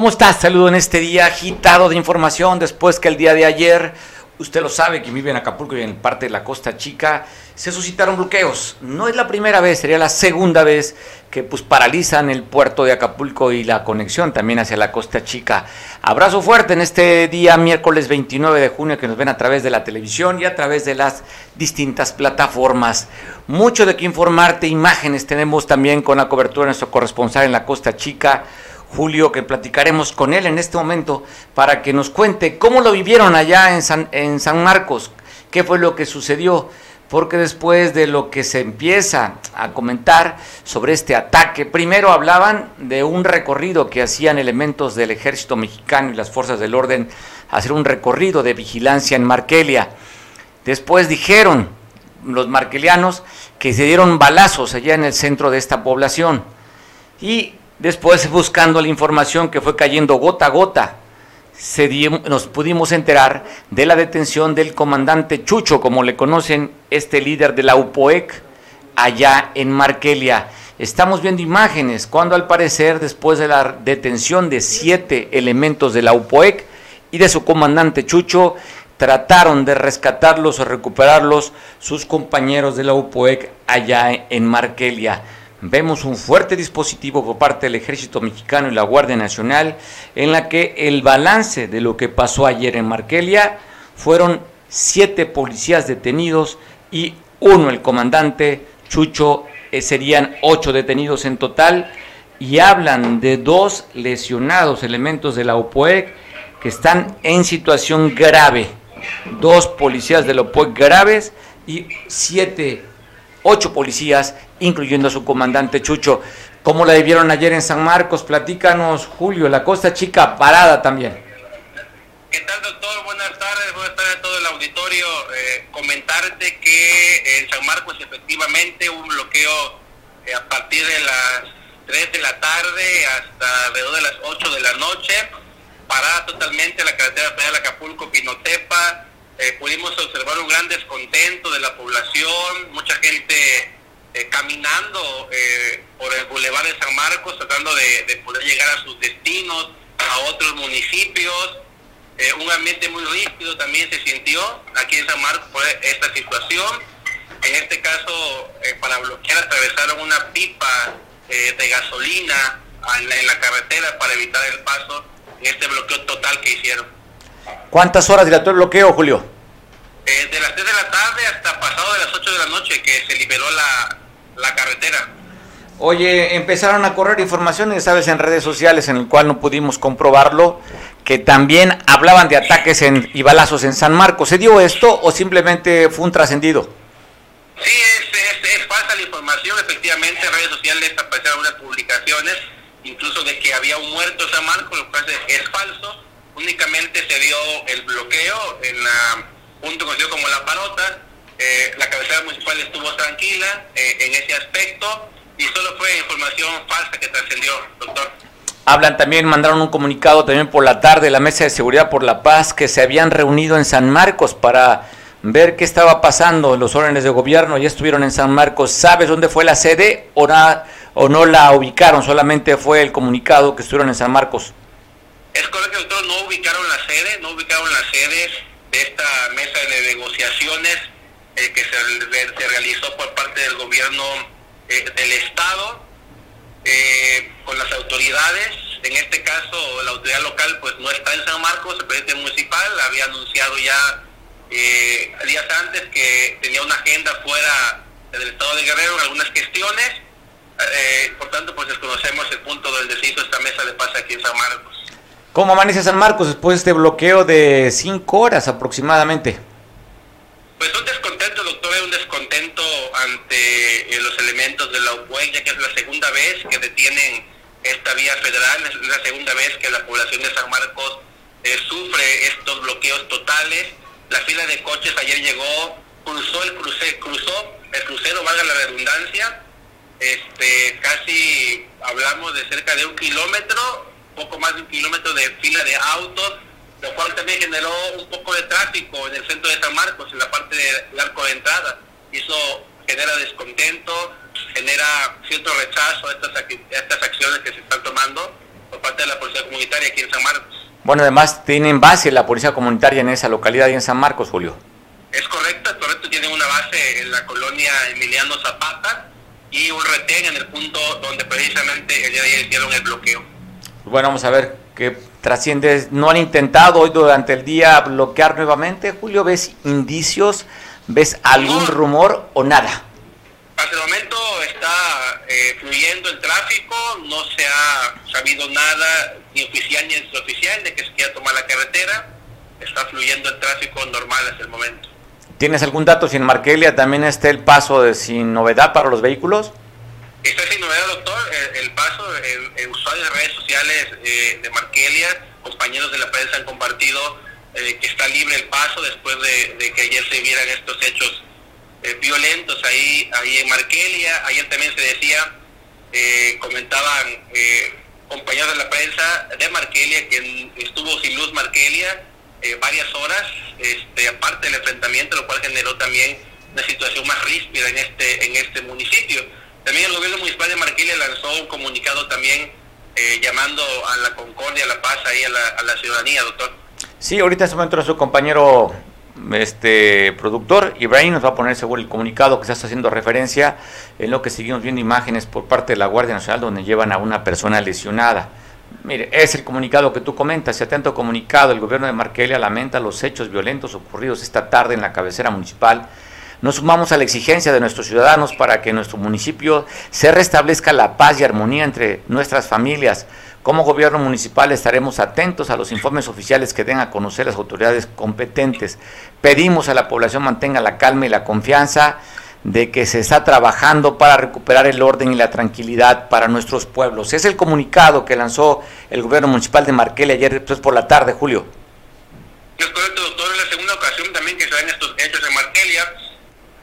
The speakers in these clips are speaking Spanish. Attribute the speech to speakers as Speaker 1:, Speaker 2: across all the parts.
Speaker 1: ¿Cómo estás? Saludo en este día agitado de información después que el día de ayer, usted lo sabe, que vive en Acapulco y en parte de la Costa Chica, se suscitaron bloqueos. No es la primera vez, sería la segunda vez que pues paralizan el puerto de Acapulco y la conexión también hacia la Costa Chica. Abrazo fuerte en este día miércoles 29 de junio que nos ven a través de la televisión y a través de las distintas plataformas. Mucho de qué informarte, imágenes tenemos también con la cobertura de nuestro corresponsal en la Costa Chica. Julio, que platicaremos con él en este momento para que nos cuente cómo lo vivieron allá en San, Marcos, qué fue lo que sucedió, porque después de lo que se empieza a comentar sobre este ataque, primero hablaban de un recorrido que hacían elementos del ejército mexicano y las fuerzas del orden, hacer un recorrido de vigilancia en Markelia. Después dijeron los markelianos que se dieron balazos allá en el centro de esta población. Y después buscando la información que fue cayendo gota a gota, nos pudimos enterar de la detención del comandante Chucho, como le conocen, este líder de la UPOEC, allá en Markelia. Estamos viendo imágenes cuando al parecer, después de la detención de siete elementos de la UPOEC y de su comandante Chucho, trataron de rescatarlos o recuperarlos sus compañeros de la UPOEC allá en Markelia vemos un fuerte dispositivo por parte del Ejército Mexicano y la Guardia Nacional, en la que el balance de lo que pasó ayer en Markelia fueron siete policías detenidos y uno, el comandante Chucho, eh, serían ocho detenidos en total, y hablan de dos lesionados elementos de la OPOEC que están en situación grave, dos policías de la OPOEC graves y siete ocho policías, incluyendo a su comandante Chucho. ¿Cómo la vivieron ayer en San Marcos? Platícanos, Julio, la Costa Chica parada también.
Speaker 2: ¿Qué tal, doctor? Buenas tardes, buenas tardes a todo el auditorio. Eh, comentarte que en San Marcos efectivamente hubo un bloqueo eh, a partir de las 3 de la tarde hasta alrededor de las 8 de la noche, parada totalmente la carretera federal Acapulco-Pinotepa, eh, pudimos observar un gran descontento de la población, mucha gente eh, caminando eh, por el Boulevard de San Marcos, tratando de, poder llegar a sus destinos, a otros municipios. un ambiente muy rígido también se sintió aquí en San Marcos por esta situación. En este caso, para bloquear, atravesaron una pipa de gasolina en en la carretera para evitar el paso en este bloqueo total que hicieron.
Speaker 1: ¿Cuántas horas dilató el bloqueo, Julio?
Speaker 2: Eh, de las 3 de la tarde hasta pasado de las 8 de la noche que se liberó la, la carretera.
Speaker 1: Oye, empezaron a correr informaciones, sabes, en redes sociales en el cual no pudimos comprobarlo, que también hablaban de ataques en, y balazos en San Marcos. ¿Se dio esto o simplemente fue un trascendido?
Speaker 2: Sí, es, es, falsa la información. Efectivamente, en redes sociales aparecieron unas publicaciones, incluso de que había un muerto en San Marcos, lo cual es falso únicamente se dio el bloqueo en la punto conocido como La Parota. Eh, la cabecera municipal estuvo tranquila eh, en ese aspecto y solo fue información falsa que trascendió, doctor.
Speaker 1: Hablan también, mandaron un comunicado también por la tarde, la Mesa de Seguridad por la Paz, que se habían reunido en San Marcos para ver qué estaba pasando en los órdenes de gobierno. Ya estuvieron en San Marcos. ¿Sabes dónde fue la sede o, o no la ubicaron? Solamente fue el comunicado que estuvieron en San Marcos.
Speaker 2: Es correcto, doctor, no ubicaron la sede, no ubicaron las sedes de esta mesa de negociaciones eh, que se, realizó por parte del gobierno eh, del Estado eh, con las autoridades. En este caso, la autoridad local pues no está en San Marcos, el presidente municipal había anunciado ya días antes que tenía una agenda fuera del Estado de Guerrero en algunas cuestiones. por tanto, pues desconocemos el punto del descenso de esta mesa de paz aquí en San Marcos.
Speaker 1: ¿Cómo amanece San Marcos después de este bloqueo de cinco horas aproximadamente?
Speaker 2: Pues un descontento, doctor, un descontento ante eh, los elementos de la UPUEC, ya que es la segunda vez que detienen esta vía federal, es la segunda vez que la población de San Marcos eh, sufre estos bloqueos totales. La fila de coches ayer llegó, cruzó el cruce, cruzó el crucero, valga la redundancia, este, casi hablamos de cerca de un kilómetro poco más de un kilómetro de fila de autos, lo cual también generó un poco de tráfico en el centro de San Marcos, en la parte del arco de entrada. Y eso genera descontento, genera cierto rechazo a estas, estas acciones que se están tomando por por parte de la Policía Comunitaria aquí en San Marcos.
Speaker 1: Bueno, además tienen base la Policía Comunitaria en esa localidad y en San Marcos, Julio.
Speaker 2: Es correcto, es correcto, tienen una base en la colonia Emiliano Zapata y un retén en el punto donde precisamente el día de ayer hicieron el bloqueo.
Speaker 1: Bueno, vamos a ver qué trasciende. ¿No han intentado hoy durante el día bloquear nuevamente, Julio? ¿Ves indicios? ¿Ves algún rumor o nada?
Speaker 2: Hasta el momento está eh, fluyendo el tráfico, no se ha sabido nada, ni oficial ni extraoficial, de que se quiera tomar la carretera. Está fluyendo el tráfico normal hasta el momento.
Speaker 1: ¿Tienes algún dato si en Markelia también está el paso de sin novedad para los vehículos?
Speaker 2: Está sin novedad, doctor. El, paso, el, usuarios de redes sociales eh, de Markelia, compañeros de la prensa han compartido eh, que está libre el paso después de, de que ayer se vieran estos hechos eh, violentos ahí, ahí en Markelia. Ayer también se decía, eh, comentaban eh, compañeros de la prensa de Markelia que estuvo sin luz Markelia varias horas, este, aparte del enfrentamiento, lo cual generó también una situación más ríspida en este, en este municipio. También el gobierno municipal de Markelia lanzó un comunicado también llamando a la concordia, a la paz ahí a la, a la ciudadanía, doctor.
Speaker 1: Sí, ahorita se encuentra su compañero este productor Ibrahim nos va a poner seguro el comunicado que se está haciendo referencia en lo que seguimos viendo imágenes por parte de la Guardia Nacional donde llevan a una persona lesionada. Mire, es el comunicado que tú comentas, se atento comunicado, el gobierno de Marquelia lamenta los hechos violentos ocurridos esta tarde en la cabecera municipal. Nos sumamos a la exigencia de nuestros ciudadanos para que en nuestro municipio se restablezca la paz y armonía entre nuestras familias como gobierno municipal estaremos atentos a los informes oficiales que den a conocer las autoridades competentes. Pedimos a la población mantenga la calma y la confianza de que se está trabajando para recuperar el orden y la tranquilidad para nuestros pueblos. Es el comunicado que lanzó el gobierno municipal de Marquelia ayer después por la tarde, Julio
Speaker 2: doctor. Es la segunda ocasión también que se dan estos hechos en Marquelia.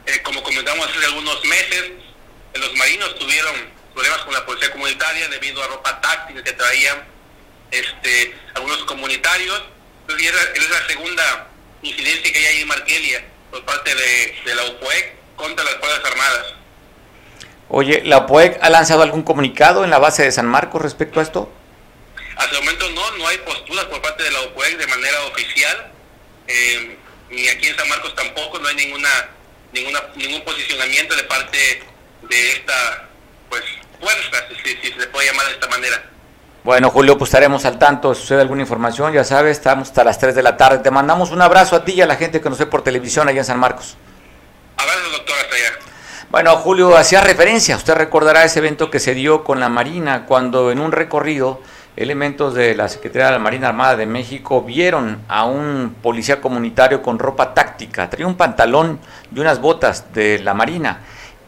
Speaker 2: Eh, como algunos meses, los marinos tuvieron problemas con la policía comunitaria debido a ropa táctica que traían este, algunos comunitarios. Entonces, es la segunda incidencia que hay ahí en Marquelia por parte de, la UPOEC contra las Fuerzas Armadas.
Speaker 1: Oye, ¿la UPOEC ha lanzado algún comunicado en la base de San Marcos respecto a esto?
Speaker 2: Hasta el momento no, no hay posturas por parte de la UPOEC de manera oficial, eh, ni aquí en San Marcos tampoco, no hay ninguna, ninguna ningún posicionamiento de parte de esta pues fuerza, si, se puede llamar de esta manera.
Speaker 1: Bueno, Julio, pues estaremos al tanto. Si sucede alguna información, ya sabes, estamos hasta las 3 de la tarde. Te mandamos un abrazo a ti y a la gente que nos ve por televisión allá en San Marcos.
Speaker 2: Abrazo, doctor, hasta allá.
Speaker 1: Bueno, Julio hacía referencia, usted recordará ese evento que se dio con la Marina cuando en un recorrido elementos de la Secretaría de la Marina Armada de México vieron a un policía comunitario con ropa táctica, traía un pantalón y unas botas de la Marina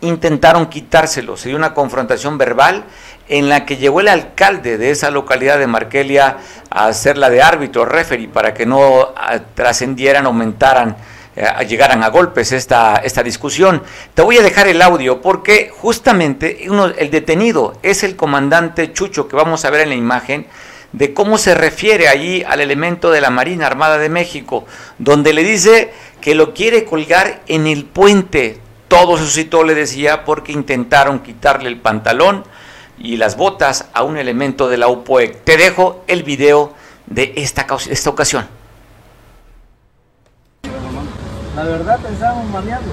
Speaker 1: intentaron quitárselo. Se dio una confrontación verbal en la que llegó el alcalde de esa localidad de Markelia a hacerla de árbitro, referee, para que no ah, trascendieran, aumentaran, llegaran a golpes esta, esta discusión. Te voy a dejar el audio porque justamente uno, el detenido es el comandante Chucho que vamos a ver en la imagen de cómo se refiere allí al elemento de la Marina Armada de México, donde le dice que lo quiere colgar en el puente todo suscitó, le decía, porque intentaron quitarle el pantalón y las botas a un elemento de la UPOEC. Te dejo el video de esta, esta ocasión.
Speaker 3: La verdad pensábamos manearlo.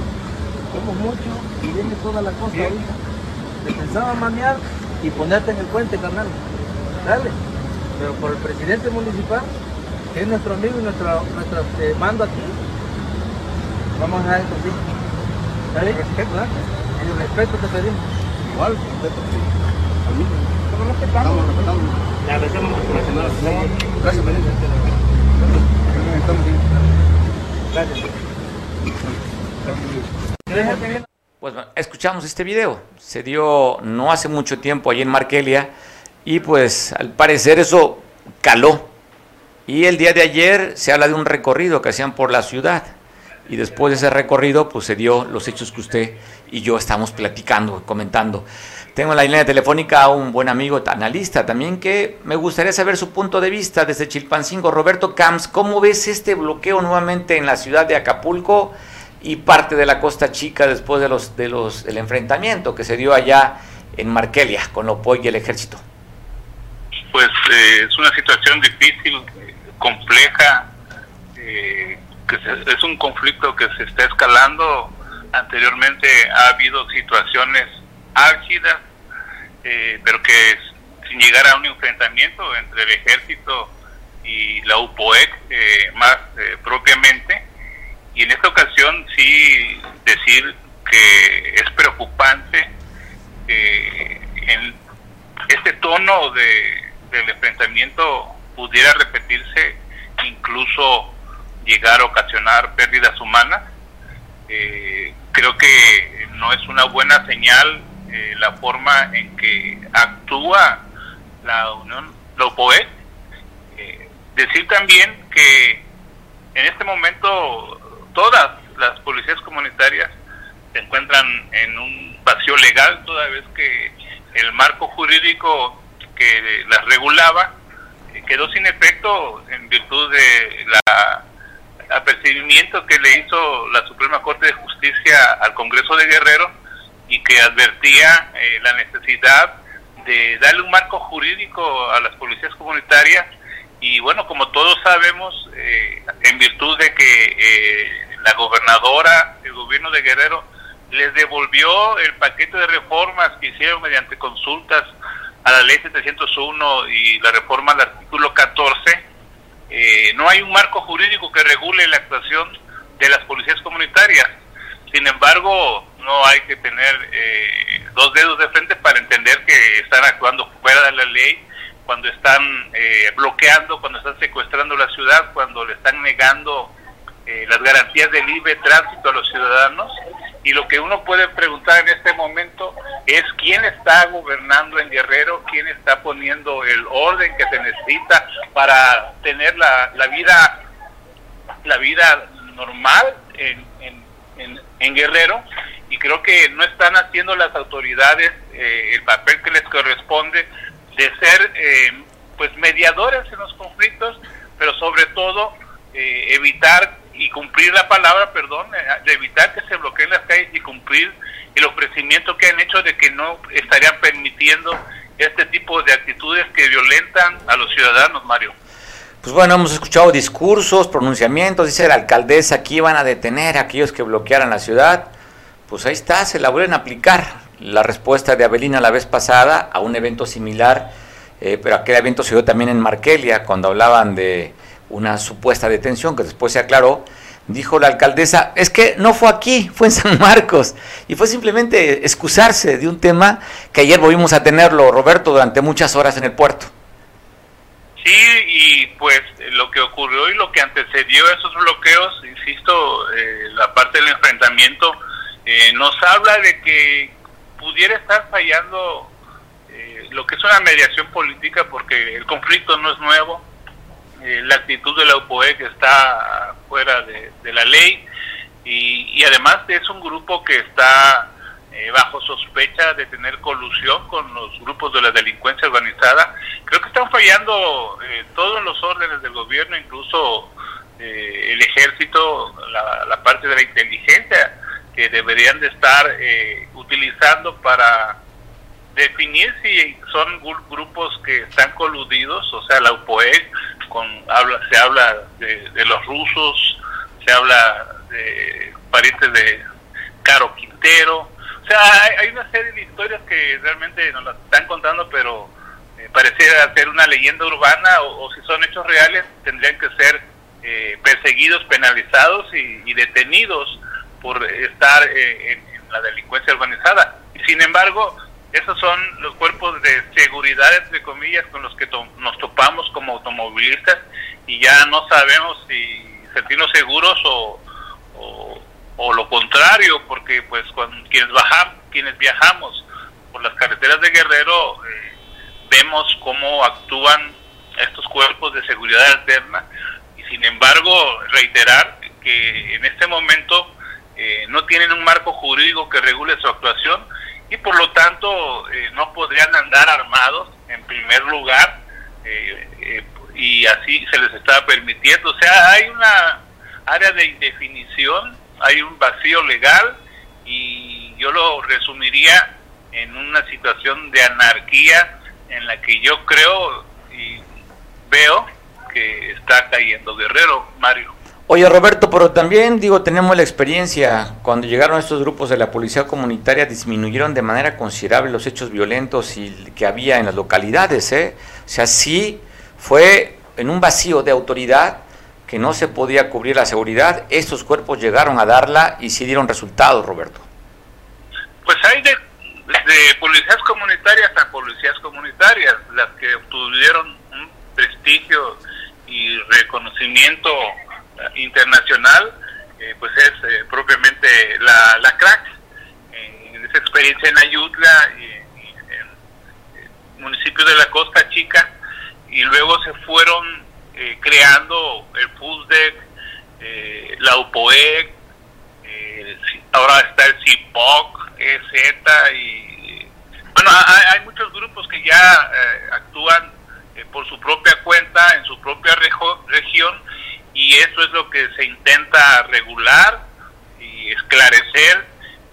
Speaker 3: Somos mucho y viene toda la cosa ahorita. Te pensaba manear y ponerte en el puente, carnal. Dale. Pero por el presidente municipal, que es nuestro amigo y nuestro, nuestro eh, mando aquí, vamos a dejar esto así. ¿Está Respeto, ¿verdad? Y el respeto te pedimos. Igual, respeto, sí. Al mismo. Estamos respetando. Le agradecemos la señora. Gracias, bien.
Speaker 1: Gracias. Pues escuchamos este video. Se dio no hace mucho tiempo allí en Markelia y pues al parecer eso caló. Y el día de ayer se habla de un recorrido que hacían por la ciudad y después de ese recorrido pues se dio los hechos que usted y yo estamos platicando, comentando. Tengo en la línea telefónica a un buen amigo, analista también, que me gustaría saber su punto de vista desde Chilpancingo. Roberto Camps, ¿cómo ves este bloqueo nuevamente en la ciudad de Acapulco y parte de la Costa Chica después de los, de los, del enfrentamiento que se dio allá en Markelia con Lopoy y el ejército?
Speaker 4: pues eh, es una situación difícil, compleja, eh, es un conflicto que se está escalando. Anteriormente ha habido situaciones álgidas, eh, pero que sin llegar a un enfrentamiento entre el ejército y la UPOEC más propiamente. Y en esta ocasión sí decir que es preocupante en este tono de, del enfrentamiento pudiera repetirse, incluso llegar a ocasionar pérdidas humanas. Eh, creo que no es una buena señal eh, la forma en que actúa la Unión, la UPOE. Eh, decir también que en este momento todas las policías comunitarias se encuentran en un vacío legal, toda vez que el marco jurídico que las regulaba eh, quedó sin efecto en virtud de la apercibimiento que le hizo la Suprema Corte de Justicia al Congreso de Guerrero y que advertía eh, la necesidad de darle un marco jurídico a las policías comunitarias y bueno, como todos sabemos, eh, en virtud de que la gobernadora, el gobierno de Guerrero, les devolvió el paquete de reformas que hicieron mediante consultas a la ley 701 y la reforma al artículo 14, eh, no hay un marco jurídico que regule la actuación de las policías comunitarias. Sin embargo, no hay que tener eh, dos dedos de frente para entender que están actuando fuera de la ley, cuando están eh, bloqueando, cuando están secuestrando la ciudad, cuando le están negando las garantías de libre tránsito a los ciudadanos. Y lo que uno puede preguntar en este momento es quién está gobernando en Guerrero, quién está poniendo el orden que se necesita para tener la, la vida la vida normal en, en, en, Guerrero y creo que no están haciendo las autoridades eh, el papel que les corresponde de ser eh, pues mediadores en los conflictos pero sobre todo eh, evitar y cumplir la palabra, perdón, eh, de evitar que se bloqueen las calles y cumplir el ofrecimiento que han hecho de que no estarían permitiendo este tipo de actitudes que violentan a los ciudadanos, Mario.
Speaker 1: Pues bueno, hemos escuchado discursos, pronunciamientos, dice la alcaldesa que iban a detener a aquellos que bloquearan la ciudad. Pues ahí está, se la vuelven a aplicar. La respuesta de Avelina la vez pasada a un evento similar, eh, pero aquel evento se dio también en Markelia, cuando hablaban de una supuesta detención que después se aclaró, dijo la alcaldesa, es que no fue aquí, fue en San Marcos, y fue simplemente excusarse de un tema que ayer volvimos a tenerlo, Roberto, durante muchas horas en el puerto.
Speaker 4: Sí, y pues lo que ocurrió y lo que antecedió a esos bloqueos, insisto, eh, la parte del enfrentamiento, eh, nos habla de que pudiera estar fallando eh, lo que es una mediación política, porque el conflicto no es nuevo, eh, la actitud de la UPOE que está fuera de, la ley y, además es un grupo que está eh, bajo sospecha de tener colusión con los grupos de la delincuencia organizada. Creo que están fallando eh, todos los órdenes del gobierno, incluso el ejército, la, parte de la inteligencia que deberían de estar utilizando para definir si son grupos que están coludidos, o sea, la UPOE con habla se habla de, los rusos, se habla de parientes de Caro Quintero, o sea, hay, una serie de historias que realmente nos las están contando, pero eh, pareciera ser una leyenda urbana o, si son hechos reales tendrían que ser eh, perseguidos, penalizados y, detenidos por estar eh, en la delincuencia organizada. Y sin embargo, esos son los cuerpos de seguridad, entre comillas, con los que nos topamos como automovilistas y ya no sabemos si sentirnos seguros o, lo contrario, porque pues cuando quienes, bajamos, quienes viajamos por las carreteras de Guerrero eh, vemos cómo actúan estos cuerpos de seguridad alterna y sin embargo reiterar que en este momento eh, no tienen un marco jurídico que regule su actuación y por lo tanto eh, no podrían andar armados en primer lugar eh, eh, y así se les está permitiendo. O sea, hay una área de indefinición, hay un vacío legal y yo lo resumiría en una situación de anarquía en la que yo creo veo que está cayendo Guerrero, Mario.
Speaker 1: Oye Roberto, pero también digo, tenemos la experiencia, cuando llegaron estos grupos de la policía comunitaria disminuyeron de manera considerable los hechos violentos y que había en las localidades, ¿eh? O sea, sí fue en un vacío de autoridad que no se podía cubrir la seguridad, estos cuerpos llegaron a darla y sí dieron resultados, Roberto.
Speaker 4: Pues hay de, policías comunitarias a policías comunitarias, las que obtuvieron un prestigio y reconocimiento internacional, eh, pues es eh, propiamente la, la crack. en esa experiencia en Ayutla, y, en el municipio de la Costa Chica, y luego se fueron eh, creando el FUSDEC, la UPOEC, ahora está el CIPOC, EZ, y bueno, hay, muchos grupos que ya actúan por su propia cuenta, en su propia región, y eso es lo que se intenta regular y esclarecer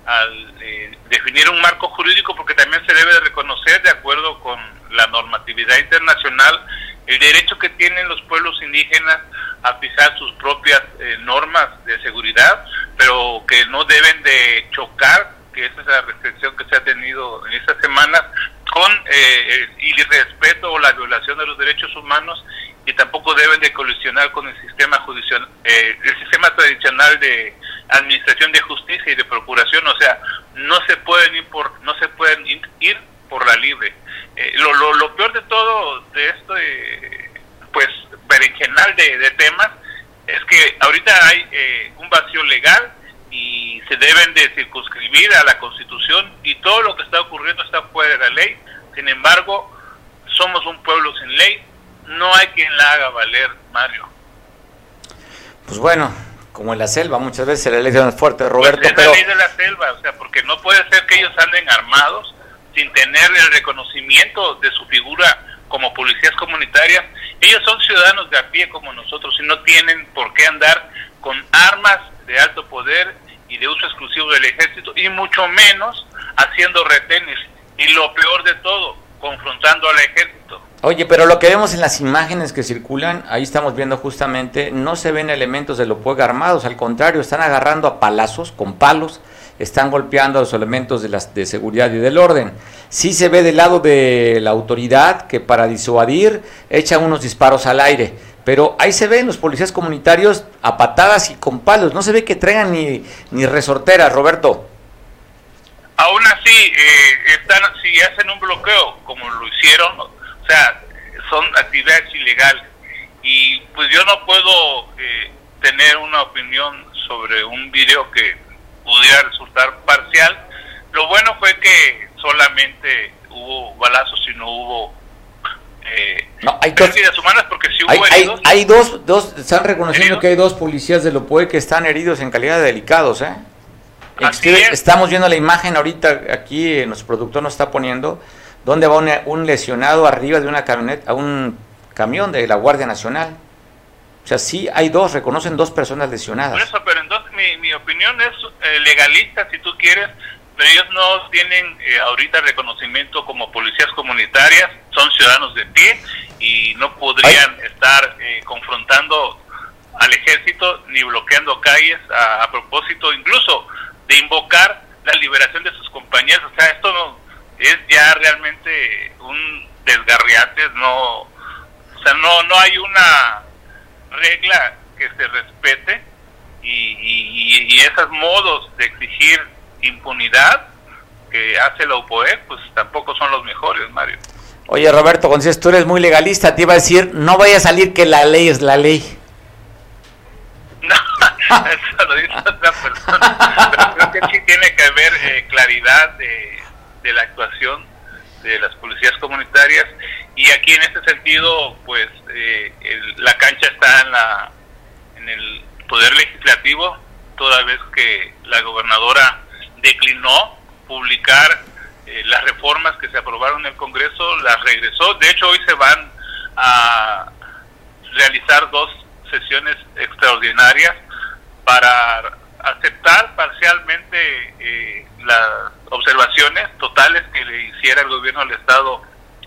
Speaker 4: al eh, definir un marco jurídico porque también se debe de reconocer de acuerdo con la normatividad internacional el derecho que tienen los pueblos indígenas a pisar sus propias eh, normas de seguridad, pero que no deben de chocar, que esa es la restricción que se ha tenido en estas semanas, con eh, el irrespeto o la violación de los derechos humanos y tampoco deben de colisionar con el sistema judicial, eh, el sistema tradicional de administración de justicia y de procuración, o sea, no se pueden ir por, no se pueden ir por la libre. Eh, lo, lo, lo, peor de todo de esto, eh, pues, berenjenal de, de, temas, es que ahorita hay eh, un vacío legal y se deben de circunscribir a la Constitución y todo lo que está ocurriendo está fuera de la ley. Sin embargo, somos un pueblo sin ley, no hay quien la haga valer, Mario.
Speaker 1: Pues bueno, como en la selva, muchas veces la ley es fuerte, Roberto.
Speaker 4: Pues es la ley de la selva, o sea, porque no puede ser que ellos anden armados sin tener el reconocimiento de su figura como policías comunitarias. Ellos son ciudadanos de a pie como nosotros y no tienen por qué andar con armas de alto poder y de uso exclusivo del ejército y mucho menos haciendo retenes y lo peor de todo, confrontando al ejército.
Speaker 1: Oye, pero lo que vemos en las imágenes que circulan, ahí estamos viendo justamente, no se ven elementos de Lopueg armados, al contrario, están agarrando a palazos, con palos, están golpeando a los elementos de, las, de seguridad y del orden. Sí se ve del lado de la autoridad que para disuadir echan unos disparos al aire, pero ahí se ven los policías comunitarios a patadas y con palos, no se ve que traigan ni, ni resorteras, Roberto.
Speaker 4: Aún así, eh, están, si hacen un bloqueo, como lo hicieron, o sea, son actividades ilegales. Y pues yo no puedo eh, tener una opinión sobre un video que pudiera resultar parcial. Lo bueno fue que solamente hubo balazos y no hubo eh,
Speaker 1: no, hay
Speaker 4: pérdidas humanas porque si hubo
Speaker 1: hay,
Speaker 4: heridos.
Speaker 1: Hay, hay, dos, dos, están reconociendo ¿heridos? que hay dos policías de Lopoe que están heridos en calidad de delicados, ¿eh? Estamos viendo la imagen ahorita, aquí nuestro productor nos está poniendo, donde va un, un, lesionado arriba de una camioneta, a un camión de la Guardia Nacional. O sea, sí hay dos, reconocen dos personas lesionadas.
Speaker 4: Por eso, pero entonces mi, mi opinión es eh, legalista, si tú quieres, pero ellos no tienen eh, ahorita reconocimiento como policías comunitarias, son ciudadanos de pie y no podrían ay. estar eh, confrontando al ejército ni bloqueando calles a, a propósito incluso de invocar la liberación de sus compañeros. O sea, esto no, es ya realmente un desgarriate, no, o sea, no, no hay una regla que se respete y, y, y esos modos de exigir impunidad que hace la UPOE, pues tampoco son los mejores, Mario.
Speaker 1: Oye, Roberto González, tú eres muy legalista, te iba a decir, no vaya a salir que la ley es la ley.
Speaker 4: No, eso lo dice otra persona, pero creo que sí tiene que haber eh, claridad de de la actuación de las policías comunitarias y aquí en este sentido pues eh, el, la cancha está en la en el poder legislativo toda vez que la gobernadora declinó publicar eh, las reformas que se aprobaron en el Congreso las regresó. De hecho hoy se van a realizar dos sesiones extraordinarias para aceptar parcialmente eh, las observaciones totales que le hiciera el gobierno del Estado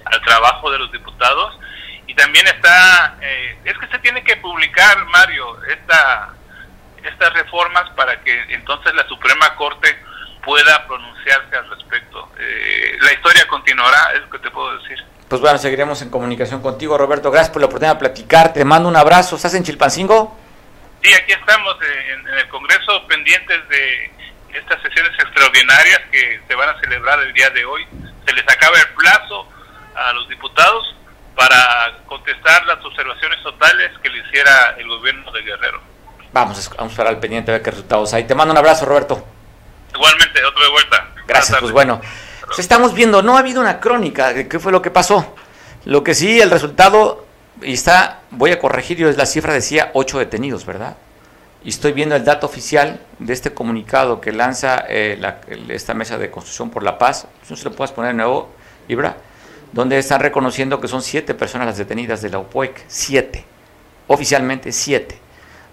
Speaker 4: al trabajo de los diputados Y también está, eh, es que se tiene que publicar, Mario, esta, estas reformas para que entonces la Suprema Corte pueda pronunciarse al respecto. Eh, la historia continuará, es lo que te puedo decir.
Speaker 1: Pues bueno, seguiremos en comunicación contigo, Roberto. Gracias por la oportunidad de platicar. Te mando un abrazo. ¿Estás en Chilpancingo?
Speaker 4: Sí, aquí estamos eh, en, el Congreso pendientes de estas sesiones extraordinarias que se van a celebrar el día de hoy. Se les acaba el plazo a los diputados para contestar las observaciones totales que le hiciera el gobierno de Guerrero.
Speaker 1: Vamos, vamos a estar al pendiente a ver qué resultados hay. Te mando un abrazo, Roberto.
Speaker 4: Igualmente, otro de vuelta.
Speaker 1: Gracias, pues bueno. Pues estamos viendo, no ha habido una crónica de qué fue lo que pasó. Lo que sí, el resultado, y está, voy a corregir, yo la cifra decía ocho detenidos, ¿verdad? Y estoy viendo el dato oficial de este comunicado que lanza eh, esta mesa de construcción por la paz. No se lo puedas poner de nuevo, Ibra, donde están reconociendo que son siete personas las detenidas de la UPOEC. Siete. Oficialmente siete.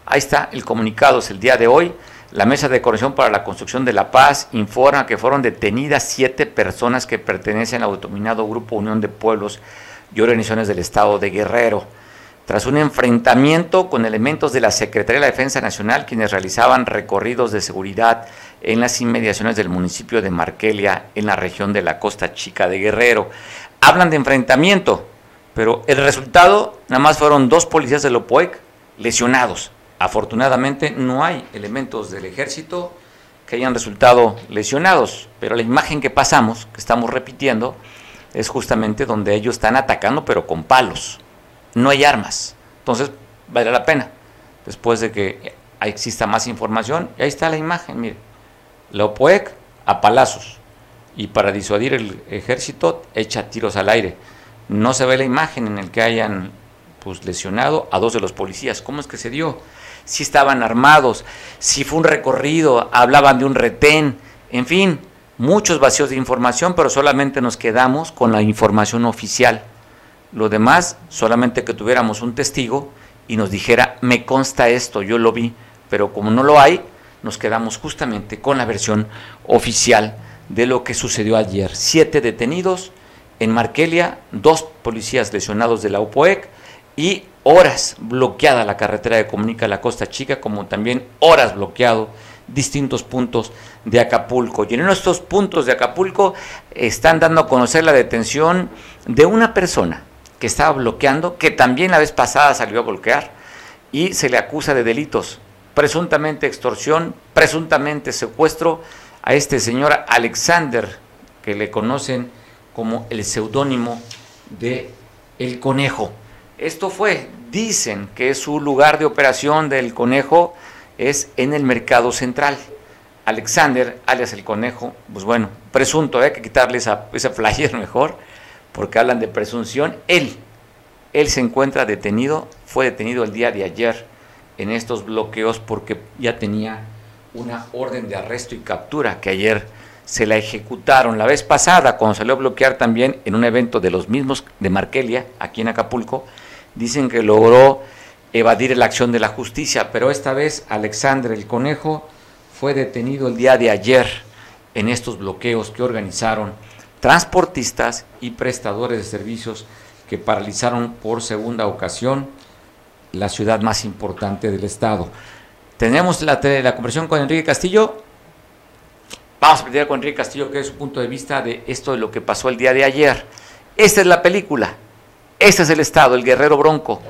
Speaker 1: Ahí está el comunicado, es el día de hoy. La Mesa de Corrección para la Construcción de la Paz informa que fueron detenidas siete personas que pertenecen al autominado Grupo Unión de Pueblos y Organizaciones del Estado de Guerrero, tras un enfrentamiento con elementos de la Secretaría de la Defensa Nacional, quienes realizaban recorridos de seguridad en las inmediaciones del municipio de Markelia, en la región de la Costa Chica de Guerrero. Hablan de enfrentamiento, pero el resultado nada más fueron dos policías del OPOEC lesionados. Afortunadamente no hay elementos del ejército que hayan resultado lesionados, pero la imagen que pasamos, que estamos repitiendo, es justamente donde ellos están atacando pero con palos. No hay armas. Entonces, vale la pena. Después de que exista más información, y ahí está la imagen, mire. La a palazos. Y para disuadir el ejército, echa tiros al aire. No se ve la imagen en el que hayan pues, lesionado a dos de los policías. ¿Cómo es que se dio? si estaban armados, si fue un recorrido, hablaban de un retén, en fin, muchos vacíos de información, pero solamente nos quedamos con la información oficial. Lo demás, solamente que tuviéramos un testigo y nos dijera, me consta esto, yo lo vi, pero como no lo hay, nos quedamos justamente con la versión oficial de lo que sucedió ayer. Siete detenidos en Markelia, dos policías lesionados de la UPOEC y horas bloqueada la carretera de comunica la Costa Chica, como también horas bloqueado distintos puntos de Acapulco. Y en estos puntos de Acapulco están dando a conocer la detención de una persona que estaba bloqueando, que también la vez pasada salió a bloquear, y se le acusa de delitos, presuntamente extorsión, presuntamente secuestro a este señor Alexander, que le conocen como el seudónimo de El Conejo. Esto fue, dicen que su lugar de operación del conejo es en el mercado central. Alexander, alias el conejo, pues bueno, presunto, hay que quitarle esa, ese flyer mejor, porque hablan de presunción. Él, él se encuentra detenido, fue detenido el día de ayer en estos bloqueos porque ya tenía una orden de arresto y captura que ayer se la ejecutaron. La vez pasada, cuando salió a bloquear también en un evento de los mismos de Markelia, aquí en Acapulco, dicen que logró evadir la acción de la justicia, pero esta vez Alexander el Conejo fue detenido el día de ayer en estos bloqueos que organizaron transportistas y prestadores de servicios que paralizaron por segunda ocasión la ciudad más importante del estado. Tenemos la, la conversación con Enrique Castillo. Vamos a platicar con Enrique Castillo, que es su punto de vista de esto de lo que pasó el día de ayer. Esta es la película. Este es el Estado, el guerrero bronco,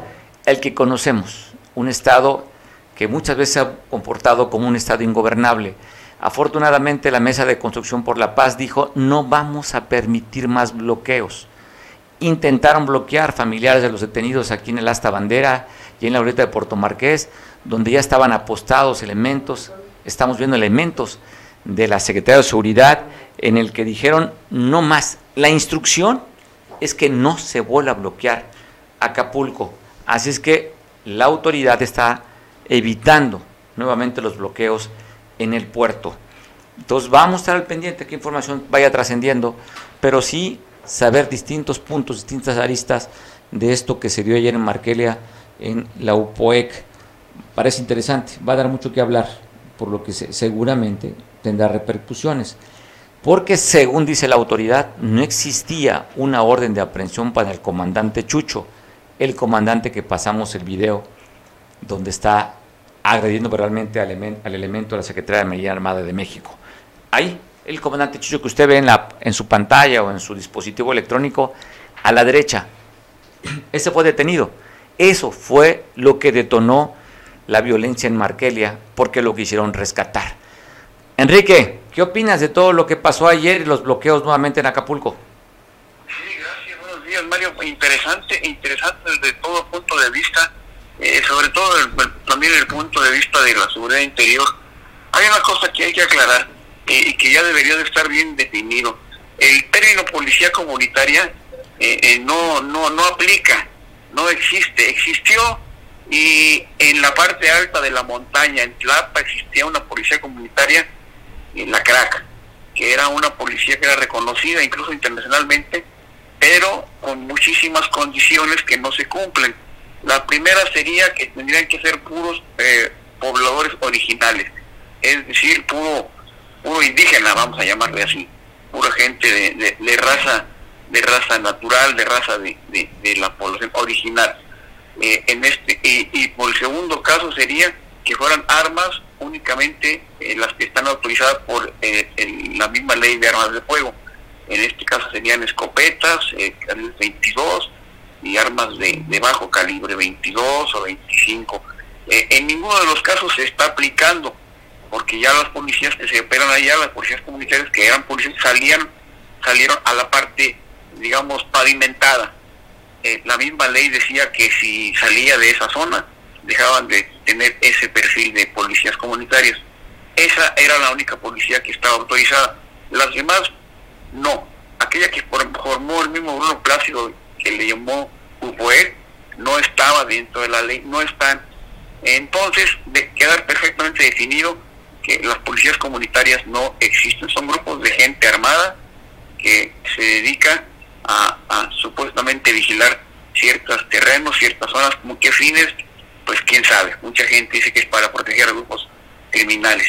Speaker 1: el que conocemos, un Estado que muchas veces se ha comportado como un Estado ingobernable. Afortunadamente la Mesa de Construcción por la Paz dijo, no vamos a permitir más bloqueos. Intentaron bloquear familiares de los detenidos aquí en el Asta Bandera y en la orilla de Puerto Marqués, donde ya estaban apostados elementos, estamos viendo elementos de la Secretaría de Seguridad en el que dijeron no más. La instrucción es que no se vuelva a bloquear Acapulco. Así es que la autoridad está evitando nuevamente los bloqueos en el puerto. Entonces vamos a estar al pendiente qué información vaya trascendiendo, pero sí saber distintos puntos, distintas aristas de esto que se dio ayer en Markelia, en la UPOEC. Parece interesante, va a dar mucho que hablar, por lo que seguramente tendrá repercusiones porque según dice la autoridad, no existía una orden de aprehensión para el comandante Chucho, el comandante que pasamos el video donde está agrediendo realmente al, elemento de la Secretaría de Marina Armada de México. Ahí, el comandante Chucho que usted ve en, la, en su pantalla o en su dispositivo electrónico, a la derecha, ese fue detenido. Eso fue lo que detonó la violencia en Markelia, porque lo quisieron rescatar. Enrique, ¿qué opinas de todo lo que pasó ayer y los bloqueos nuevamente en Acapulco?
Speaker 5: Sí, gracias, buenos días Mario. Interesante, interesante desde todo punto de vista, eh, sobre todo también el punto de vista de la seguridad interior. Hay una cosa que hay que aclarar eh, y que ya debería de estar bien definido. El término policía comunitaria eh, no, no, no aplica, no existe. Existió y en la parte alta de la montaña, en Tlapa, existía una policía comunitaria, en la Craca, que era una policía que era reconocida incluso internacionalmente, pero con muchísimas condiciones que no se cumplen. La primera sería que tendrían que ser puros eh, pobladores originales, es decir, puro, puro indígena, vamos a llamarle así, pura gente de, de, raza de raza natural, de raza de, de la población original eh, en este y, por el segundo caso sería que fueran armas únicamente eh, las que están autorizadas por eh, la misma ley de armas de fuego. En este caso serían escopetas, calibre 22 y armas de, de, bajo calibre 22 o 25. en ninguno de los casos se está aplicando, porque ya las policías que se operan allá, las policías comunitarias que eran policías, salían, salieron a la parte, digamos, pavimentada eh, la misma ley decía que si salía de esa zona, dejaban de tener ese perfil de policías comunitarias. Esa era la única policía que estaba autorizada. Las demás, no. Aquella que formó el mismo Bruno Plácido, que le llamó UPOE, no estaba dentro de la ley, no están. Entonces, de quedar perfectamente definido que las policías comunitarias no existen. Son grupos de gente armada que se dedica a, supuestamente vigilar ciertos terrenos, ciertas zonas, como qué fines, pues quién sabe. Mucha gente dice que es para proteger a grupos criminales.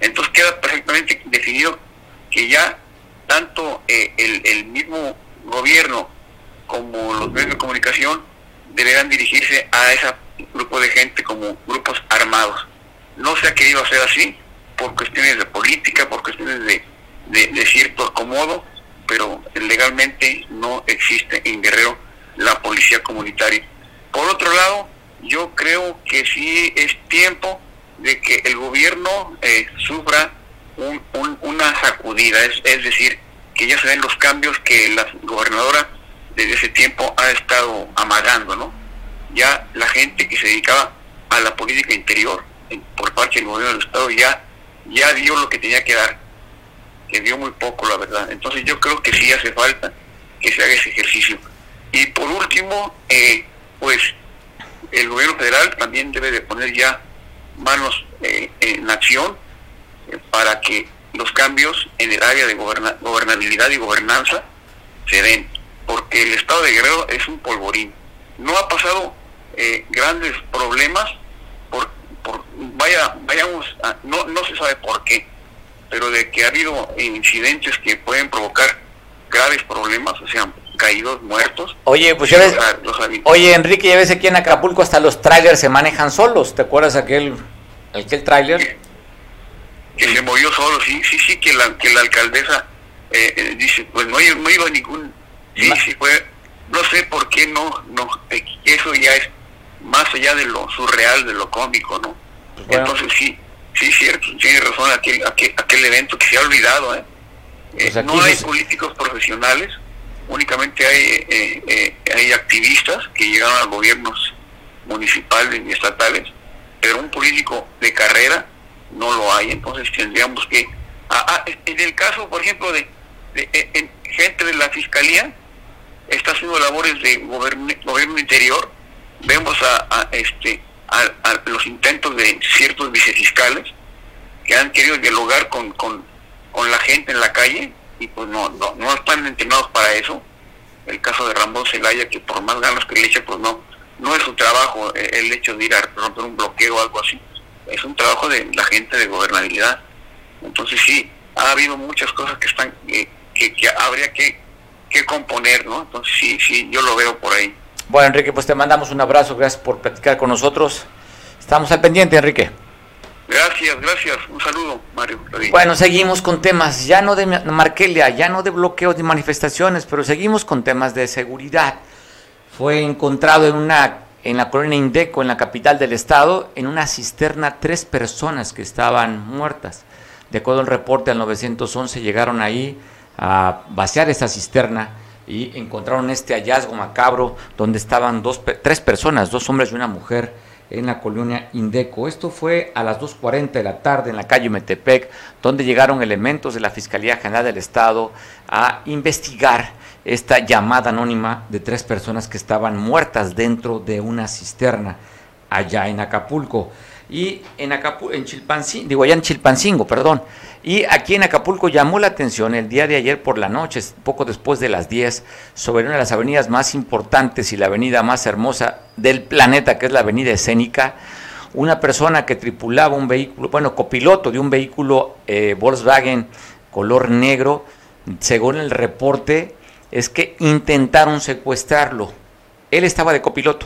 Speaker 5: Entonces queda perfectamente definido que ya tanto eh, el, mismo gobierno como los medios de comunicación deberán dirigirse a ese grupo de gente como grupos armados. No se ha querido hacer así por cuestiones de política, por cuestiones de, de, cierto acomodo, pero legalmente no existe en Guerrero la policía comunitaria. Por otro lado, yo creo que sí es tiempo de que el gobierno eh, sufra una sacudida, es, es decir, que ya se den los cambios que la gobernadora desde ese tiempo ha estado amagando, ¿no? Ya la gente que se dedicaba a la política interior por parte del gobierno del Estado ya, ya dio lo que tenía que dar que dio muy poco, la verdad. Entonces yo creo que sí hace falta que se haga ese ejercicio. Y por último, eh, pues el gobierno federal también debe de poner ya manos eh, en acción eh, para que los cambios en el área de gobernabilidad y gobernanza se den, porque el estado de Guerrero es un polvorín. No ha pasado grandes problemas, por, por vaya, vayamos, no, no se sabe por qué, pero de que ha habido incidentes que pueden provocar graves problemas, o sea, caídos, muertos.
Speaker 1: Oye, pues ya ves, oye Enrique, ya ves aquí en Acapulco hasta los trailers se manejan solos, ¿te acuerdas aquel, aquel trailer?
Speaker 5: Que, se movió solo, sí, sí, sí, que la, que la alcaldesa eh, eh, dice, pues no, no iba ningún, sí, sí fue, no sé por qué no, no, eh, eso ya es más allá de lo surreal, de lo cómico, ¿no? Pues Entonces sí, Sí, cierto, tiene razón aquel, aquel, evento que se ha olvidado. ¿eh? Pues eh no hay políticos profesionales, únicamente hay, eh, eh, hay activistas que llegaron a gobiernos municipales y estatales, pero un político de carrera no lo hay, entonces tendríamos que... Ah, ah, en el caso, por ejemplo, de, gente de la Fiscalía, está haciendo labores de gobierno, interior, vemos a, este a, los intentos de ciertos vicefiscales que han querido dialogar con, con, la gente en la calle y pues no, no, no están entrenados para eso. El caso de Ramón Zelaya, que por más ganas que le eche, pues no, no es su trabajo eh, el hecho de ir a romper un bloqueo o algo así. Es un trabajo de la gente de gobernabilidad. Entonces sí, ha habido muchas cosas que están que, que habría que, que componer, ¿no? Entonces sí, sí, yo lo veo por ahí.
Speaker 1: Bueno, Enrique, pues te mandamos un abrazo, gracias por platicar con nosotros. Estamos al pendiente, Enrique.
Speaker 5: Gracias, gracias. Un saludo, Mario.
Speaker 1: Bueno, seguimos con temas, ya no de Marquelia, ya no de bloqueos de manifestaciones, pero seguimos con temas de seguridad. Fue encontrado en una en la colonia Indeco, en la capital del estado, en una cisterna tres personas que estaban muertas. De acuerdo al reporte al 911 llegaron ahí a vaciar esa cisterna y encontraron este hallazgo macabro donde estaban dos, tres personas, dos hombres y una mujer en la colonia Indeco. Esto fue a las 2.40 de la tarde en la calle Metepec, donde llegaron elementos de la Fiscalía General del Estado a investigar esta llamada anónima de tres personas que estaban muertas dentro de una cisterna allá en Acapulco. Y en Acapulco, en Chilpancingo, digo allá en Chilpancingo, perdón. Y aquí en Acapulco llamó la atención el día de ayer por la noche, poco después de las 10, sobre una de las avenidas más importantes y la avenida más hermosa del planeta, que es la avenida escénica, una persona que tripulaba un vehículo, bueno, copiloto de un vehículo eh, Volkswagen color negro, según el reporte, es que intentaron secuestrarlo. Él estaba de copiloto,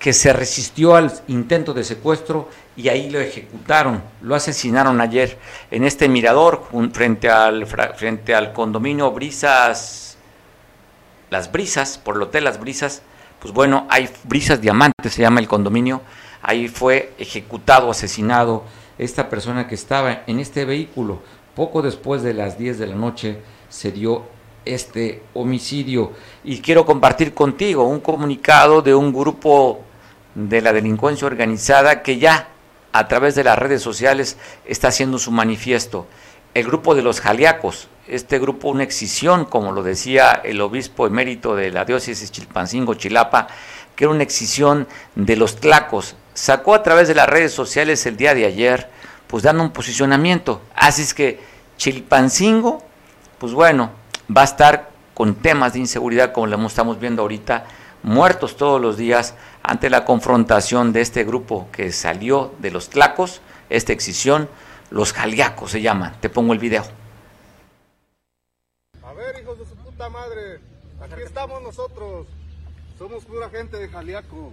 Speaker 1: que se resistió al intento de secuestro y ahí lo ejecutaron, lo asesinaron ayer en este mirador frente al, frente al condominio Brisas, las Brisas, por el hotel Las Brisas, pues bueno, hay Brisas Diamantes, se llama el condominio, ahí fue ejecutado, asesinado esta persona que estaba en este vehículo. Poco después de las 10 de la noche se dio este homicidio. Y quiero compartir contigo un comunicado de un grupo de la delincuencia organizada que ya a través de las redes sociales está haciendo su manifiesto. El grupo de los Jaliacos, este grupo, una excisión, como lo decía el obispo emérito de la diócesis Chilpancingo, Chilapa, que era una excisión de los tlacos, sacó a través de las redes sociales el día de ayer, pues dando un posicionamiento. Así es que Chilpancingo, pues bueno, va a estar con temas de inseguridad como lo estamos viendo ahorita, muertos todos los días ante la confrontación de este grupo que salió de los tlacos, esta excisión, los jaliacos se llaman. Te pongo el video.
Speaker 6: A ver, hijos de su puta madre, aquí estamos nosotros, somos pura gente de Jaliaco.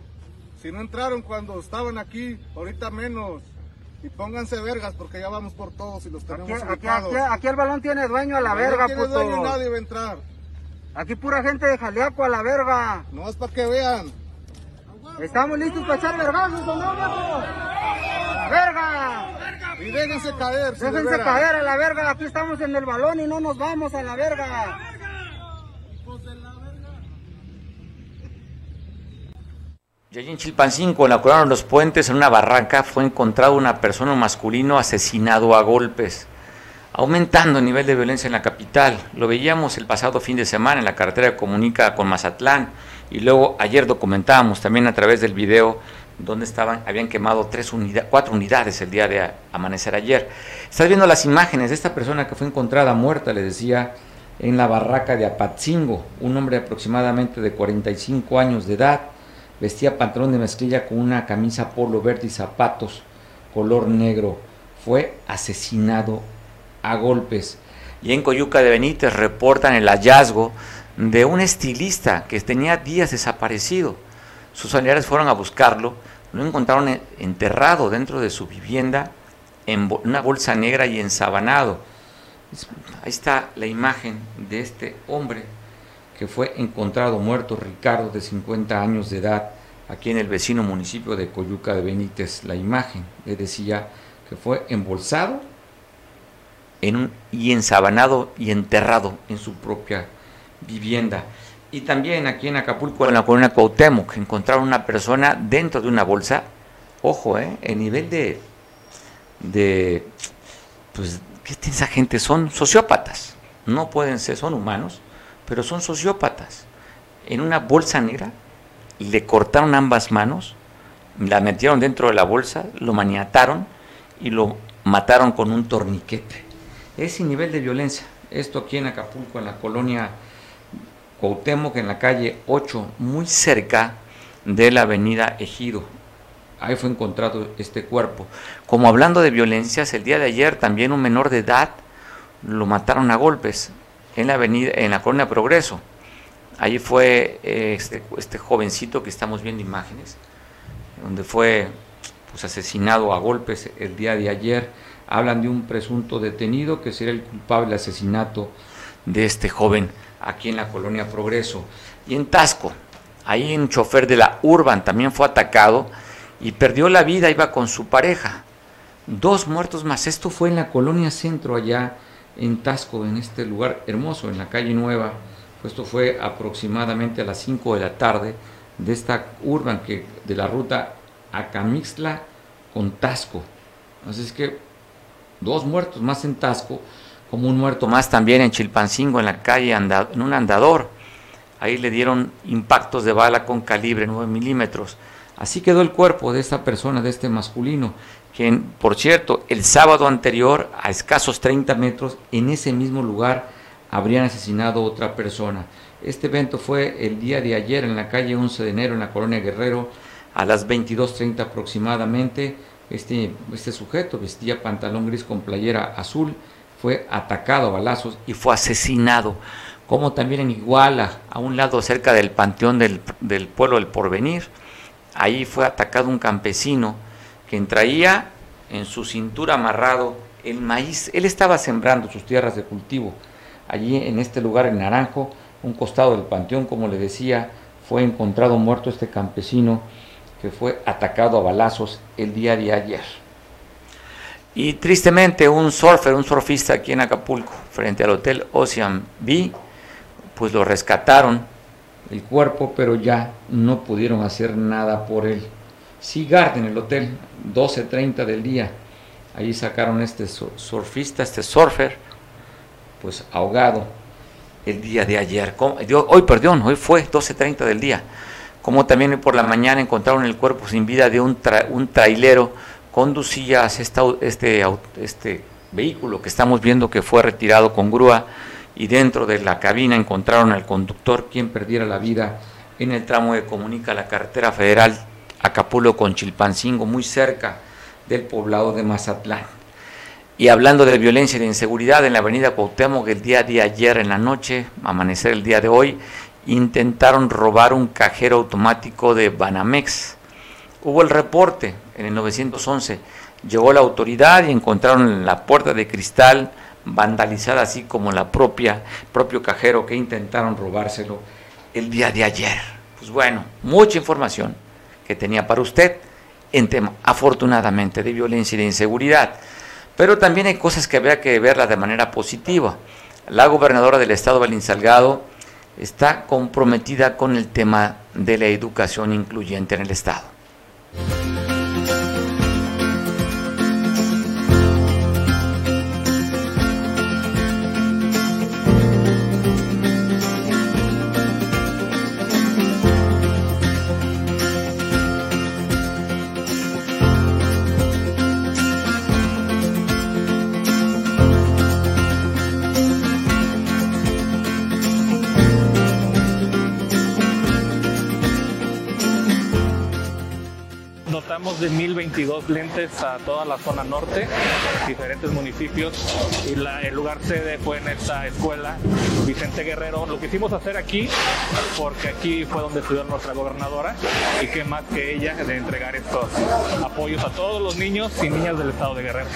Speaker 6: Si no entraron cuando estaban aquí, ahorita menos. Y pónganse vergas porque ya vamos por todos y los tenemos
Speaker 7: aquí, aquí, aquí, el balón tiene dueño a la verga,
Speaker 6: no tiene dueño y nadie va a entrar.
Speaker 7: Aquí pura gente de Jaliaco a la verga.
Speaker 6: No es para que vean.
Speaker 7: Estamos listos para echar vergazos, ¿o no, ¡A la verga!
Speaker 6: Y déjense caer.
Speaker 7: Déjense caer a la verga. Aquí estamos en el balón y no nos vamos a la verga.
Speaker 1: Y allí en Chilpancingo, en la Corona de los Puentes, en una barranca, fue encontrado una persona masculino asesinado a golpes, aumentando el nivel de violencia en la capital. Lo veíamos el pasado fin de semana en la carretera que comunica con Mazatlán y luego ayer documentábamos también a través del video donde estaban, habían quemado tres unidades, cuatro unidades el día de amanecer ayer. Estás viendo las imágenes de esta persona que fue encontrada muerta, le decía, en la barraca de Apatzingo, un hombre aproximadamente de 45 años de edad Vestía pantalón de mezclilla con una camisa polo verde y zapatos color negro. Fue asesinado a golpes. Y en Coyuca de Benítez reportan el hallazgo de un estilista que tenía días desaparecido. Sus familiares fueron a buscarlo, lo encontraron enterrado dentro de su vivienda en una bolsa negra y ensabanado. Ahí está la imagen de este hombre que fue encontrado muerto Ricardo de 50 años de edad aquí en el vecino municipio de Coyuca de Benítez. La imagen le decía que fue embolsado en un, y ensabanado y enterrado en su propia vivienda. Y también aquí en Acapulco, en la colonia Cuauhtémoc, encontraron una persona dentro de una bolsa. Ojo, ¿eh? El nivel de, de pues, ¿qué tiene esa gente? Son sociópatas. No pueden ser, son humanos pero son sociópatas. En una bolsa negra le cortaron ambas manos, la metieron dentro de la bolsa, lo maniataron y lo mataron con un torniquete. Ese nivel de violencia, esto aquí en Acapulco, en la colonia Cuauhtémoc, en la calle 8, muy cerca de la avenida Ejido. Ahí fue encontrado este cuerpo. Como hablando de violencias, el día de ayer también un menor de edad lo mataron a golpes en la avenida, en la colonia Progreso. Ahí fue eh, este, este, jovencito que estamos viendo imágenes, donde fue pues, asesinado a golpes el día de ayer. Hablan de un presunto detenido que sería el culpable asesinato de este joven aquí en la colonia Progreso. Y en Tasco, ahí un chofer de la Urban también fue atacado y perdió la vida, iba con su pareja. Dos muertos más. Esto fue en la colonia Centro, allá en Tasco, en este lugar hermoso, en la calle Nueva. Esto fue aproximadamente a las 5 de la tarde de esta urban que de la ruta Acamixla con Tasco. Así es que dos muertos más en Tasco, como un muerto más también en Chilpancingo, en la calle, en un andador. Ahí le dieron impactos de bala con calibre 9 milímetros. Así quedó el cuerpo de esta persona, de este masculino, quien, por cierto, el sábado anterior, a escasos 30 metros, en ese mismo lugar, habrían asesinado a otra persona. Este evento fue el día de ayer en la calle 11 de enero, en la colonia Guerrero, a las 22.30 aproximadamente. Este, este sujeto vestía pantalón gris con playera azul, fue atacado a balazos y fue asesinado. Como también en Iguala, a un lado cerca del panteón del, del pueblo del Porvenir, ahí fue atacado un campesino quien traía en su cintura amarrado el maíz. Él estaba sembrando sus tierras de cultivo. Allí en este lugar, en Naranjo, un costado del panteón, como le decía, fue encontrado muerto este campesino que fue atacado a balazos el día de ayer. Y tristemente un surfer, un surfista aquí en Acapulco, frente al Hotel Ocean B, pues lo rescataron el cuerpo, pero ya no pudieron hacer nada por él. Seagard en el hotel, 12.30 del día. Ahí sacaron este surfista, este surfer, pues ahogado el día de ayer. Hoy, perdón, hoy fue 12.30 del día. Como también hoy por la mañana encontraron el cuerpo sin vida de un, un trailero conducía hacia este, este vehículo que estamos viendo que fue retirado con grúa y dentro de la cabina encontraron al conductor quien perdiera la vida en el tramo que comunica la carretera federal Acapulco con Chilpancingo, muy cerca del poblado de Mazatlán. Y hablando de violencia y de inseguridad en la avenida Cuauhtémoc el día de ayer en la noche, amanecer el día de hoy, intentaron robar un cajero automático de Banamex. Hubo el reporte en el 911, llegó la autoridad y encontraron la puerta de cristal vandalizada así como la propia propio cajero que intentaron robárselo el día de ayer. Pues bueno, mucha información que tenía para usted en tema, afortunadamente, de violencia y de inseguridad. Pero también hay cosas que había que verlas de manera positiva. La gobernadora del estado, Belín Salgado, está comprometida con el tema de la educación incluyente en el estado. Bye.
Speaker 8: De 1022 lentes a toda la zona norte, diferentes municipios, y el lugar sede fue en esta escuela, Vicente Guerrero. Lo quisimos hacer aquí porque aquí fue donde estudió nuestra gobernadora y qué más que ella de entregar estos apoyos a todos los niños y niñas del estado de Guerrero.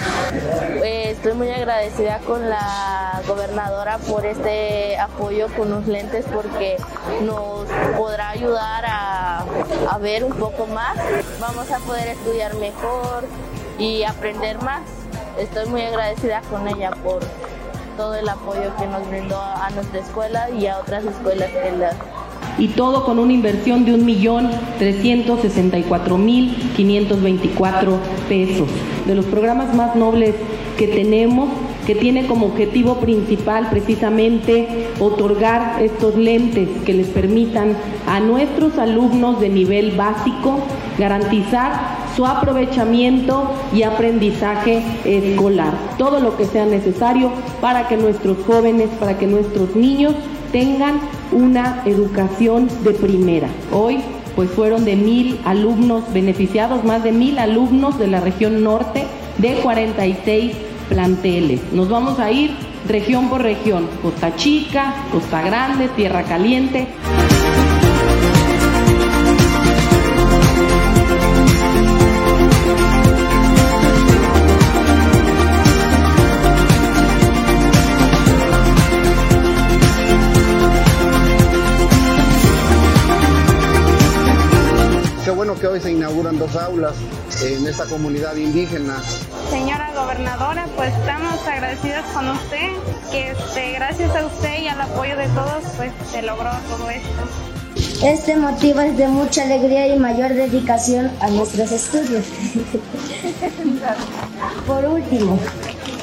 Speaker 9: Eh, estoy muy agradecida con la gobernadora por este apoyo con los lentes porque nos podrá ayudar a, a ver un poco más. Vamos a poder estudiar mejor y aprender más. Estoy muy agradecida con ella por todo el apoyo que nos brindó a nuestra escuela y a otras escuelas que la
Speaker 10: y todo con una inversión de 1.364.524 pesos. De los programas más nobles que tenemos que tiene como objetivo principal precisamente otorgar estos lentes que les permitan a nuestros alumnos de nivel básico garantizar su aprovechamiento y aprendizaje escolar. Todo lo que sea necesario para que nuestros jóvenes, para que nuestros niños tengan una educación de primera. Hoy pues fueron de mil alumnos beneficiados, más de mil alumnos de la región norte de 46 planteles. Nos vamos a ir región por región, Costa Chica, Costa Grande, Tierra Caliente.
Speaker 11: Hoy se inauguran dos aulas en esta comunidad indígena.
Speaker 12: Señora gobernadora, pues estamos agradecidos con usted, que este, gracias a usted y al apoyo de todos, pues se logró todo esto.
Speaker 13: Este motivo es de mucha alegría y mayor dedicación a nuestros estudios. Por último,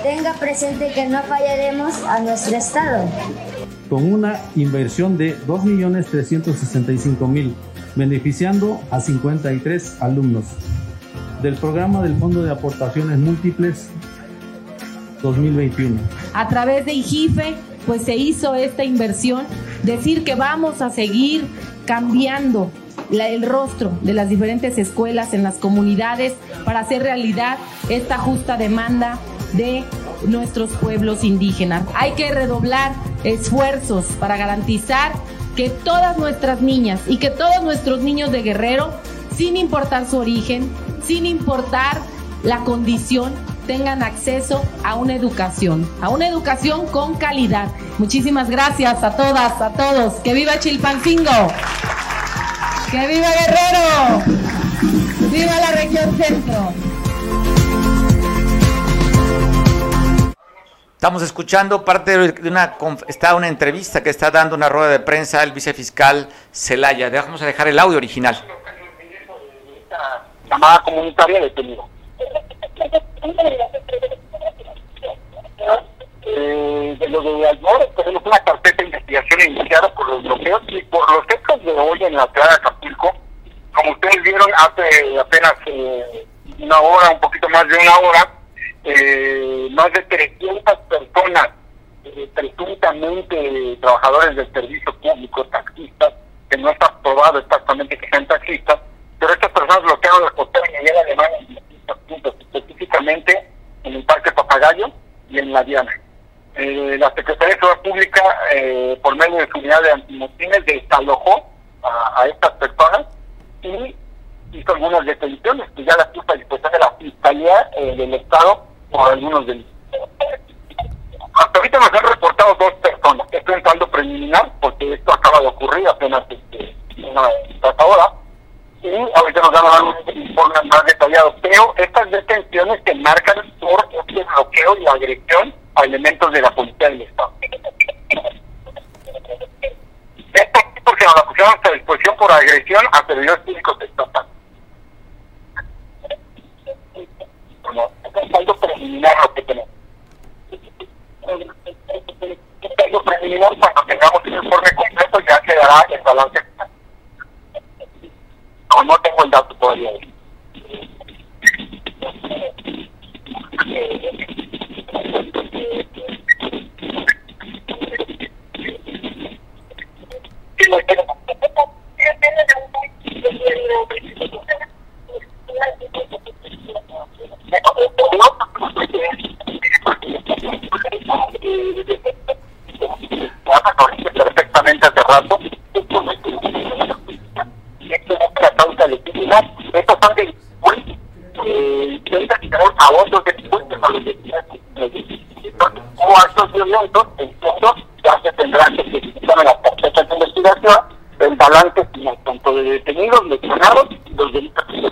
Speaker 13: tenga presente que no fallaremos a nuestro Estado.
Speaker 14: Con una inversión de 2.365.000, beneficiando a 53 alumnos del programa del Fondo de Aportaciones Múltiples 2021.
Speaker 10: A través de IGIFE, pues se hizo esta inversión, decir que vamos a seguir cambiando la- el rostro de las diferentes escuelas en las comunidades para hacer realidad esta justa demanda de nuestros pueblos indígenas. Hay que redoblar esfuerzos para garantizar que todas nuestras niñas y que todos nuestros niños de Guerrero, sin importar su origen, sin importar la condición, tengan acceso a una educación, a una educación con calidad. Muchísimas gracias a todas, a todos. ¡Que viva Chilpancingo! ¡Que viva Guerrero! ¡Viva la región centro!
Speaker 1: Estamos escuchando parte de una está una entrevista que está dando una rueda de prensa el vicefiscal Celaya. Vamos a dejar el audio original.
Speaker 15: llamada comunitaria detenido. Eh, de lo de ayer tenemos una carpeta de investigación iniciada por los bloqueos y por los hechos de hoy en la ciudad de Acapulco. Como ustedes vieron hace apenas eh, una hora, un poquito más de una hora, eh, más de 300 personas, eh, presuntamente trabajadores del servicio público, taxistas, que no está probado exactamente que sean taxistas, pero estas personas bloquearon la costera Miguel Alemán en distintos puntos, específicamente en el Parque Papagayo y en la Diana. Eh, la Secretaría de Seguridad Pública, eh, por medio de su unidad de antimotines, desalojó a, a estas personas y hizo algunas detenciones que ya las puso a disposición de la Fiscalía eh, del Estado por algunos delitos. Hasta ahorita nos han reportado dos personas. Esto es un saldo preliminar, porque esto acaba de ocurrir apenas este, hasta hora. Y ahorita nos van a dar un informe más detallado. Pero estas detenciones se marcan por este bloqueo y agresión a elementos de la policía del Estado. Esto es porque nos la pusieron a disposición por agresión a servidores públicos estatales. Bueno, preliminar lo que tenemos. Un saldo preliminar cuando tengamos el informe completo ya quedará el balance. No, no tengo el dato todavía. perfectamente hace rato. Esto es la causa legítima. Estos son de eh, que ahorita tenemos a otros delincuentes a los delincuentes. O actos violentos, entonces ya se tendrá que especificar en las carpetas de investigación el balance final, tanto de detenidos, lesionados y los delitos que se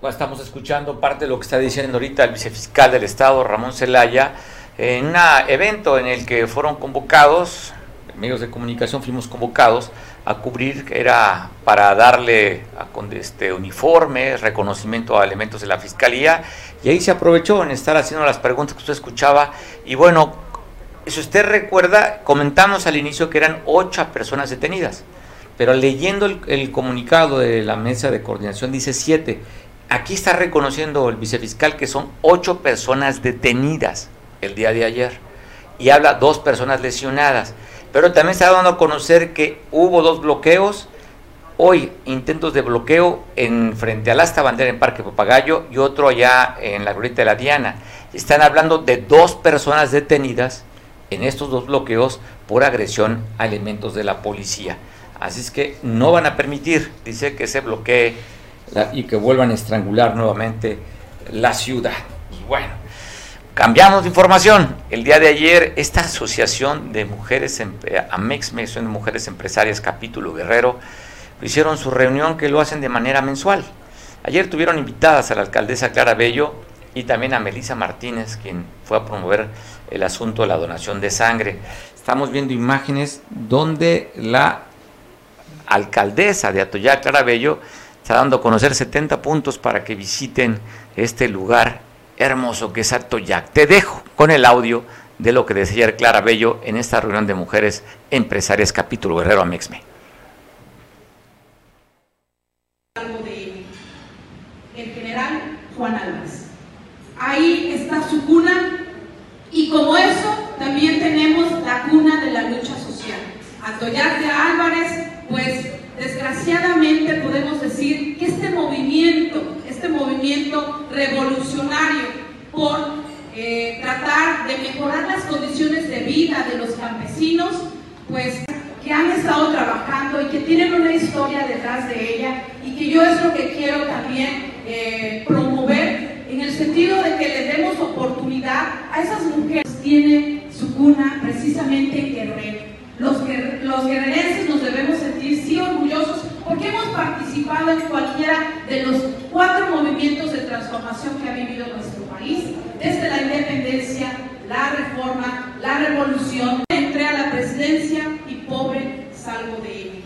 Speaker 1: Bueno, estamos parte de lo que está diciendo ahorita el vicefiscal del Estado, Ramón Celaya, en un evento en el que fueron convocados, medios de comunicación fuimos convocados a cubrir, era para darle a, este uniforme, reconocimiento a elementos de la Fiscalía, y ahí se aprovechó en estar haciendo las preguntas que usted escuchaba, y bueno, si usted recuerda, comentamos al inicio que eran ocho personas detenidas, pero leyendo el, el comunicado de la mesa de coordinación dice siete. Aquí está reconociendo el vicefiscal que son ocho personas detenidas el día de ayer y habla dos personas lesionadas. Pero también está dando a conocer que hubo dos bloqueos, hoy intentos de bloqueo en frente al asta bandera en Parque Papagayo y otro allá en la glorieta de la Diana. Están hablando de dos personas detenidas en estos dos bloqueos por agresión a elementos de la policía. Así es que no van a permitir, dice, que se bloquee y que vuelvan a estrangular nuevamente la ciudad. Y bueno, cambiamos de información. El día de ayer, esta asociación de mujeres, AMEX, de Mujeres Empresarias, capítulo Guerrero, hicieron su reunión que lo hacen de manera mensual. Ayer tuvieron invitadas a la alcaldesa Clara Bello y también a Melisa Martínez, quien fue a promover el asunto de la donación de sangre. Estamos viendo imágenes donde la alcaldesa de Atoyac, Clara Bello, está dando a conocer 70 puntos para que visiten este lugar hermoso que es Atoyac. Te dejo con el audio de lo que decía ayer Clara Bello en esta reunión de mujeres empresarias capítulo Guerrero Amexme.
Speaker 16: El general Juan Álvarez. Ahí está su cuna y como eso también tenemos la cuna de la lucha social. Atoyac de Álvarez, pues desgraciadamente podemos decir que este movimiento, este movimiento revolucionario por eh, tratar de mejorar las condiciones de vida de los campesinos, pues que han estado trabajando y que tienen una historia detrás de ella y que yo es lo que quiero también eh, promover en el sentido de que le demos oportunidad a esas mujeres que tienen su cuna precisamente en Guerrero los, los guerrerenses nos debemos sentir sí orgullosos porque hemos participado en cualquiera de los cuatro movimientos de transformación que ha vivido nuestro país, desde la independencia, la reforma, la revolución. Entré a la presidencia y pobre salgo de él.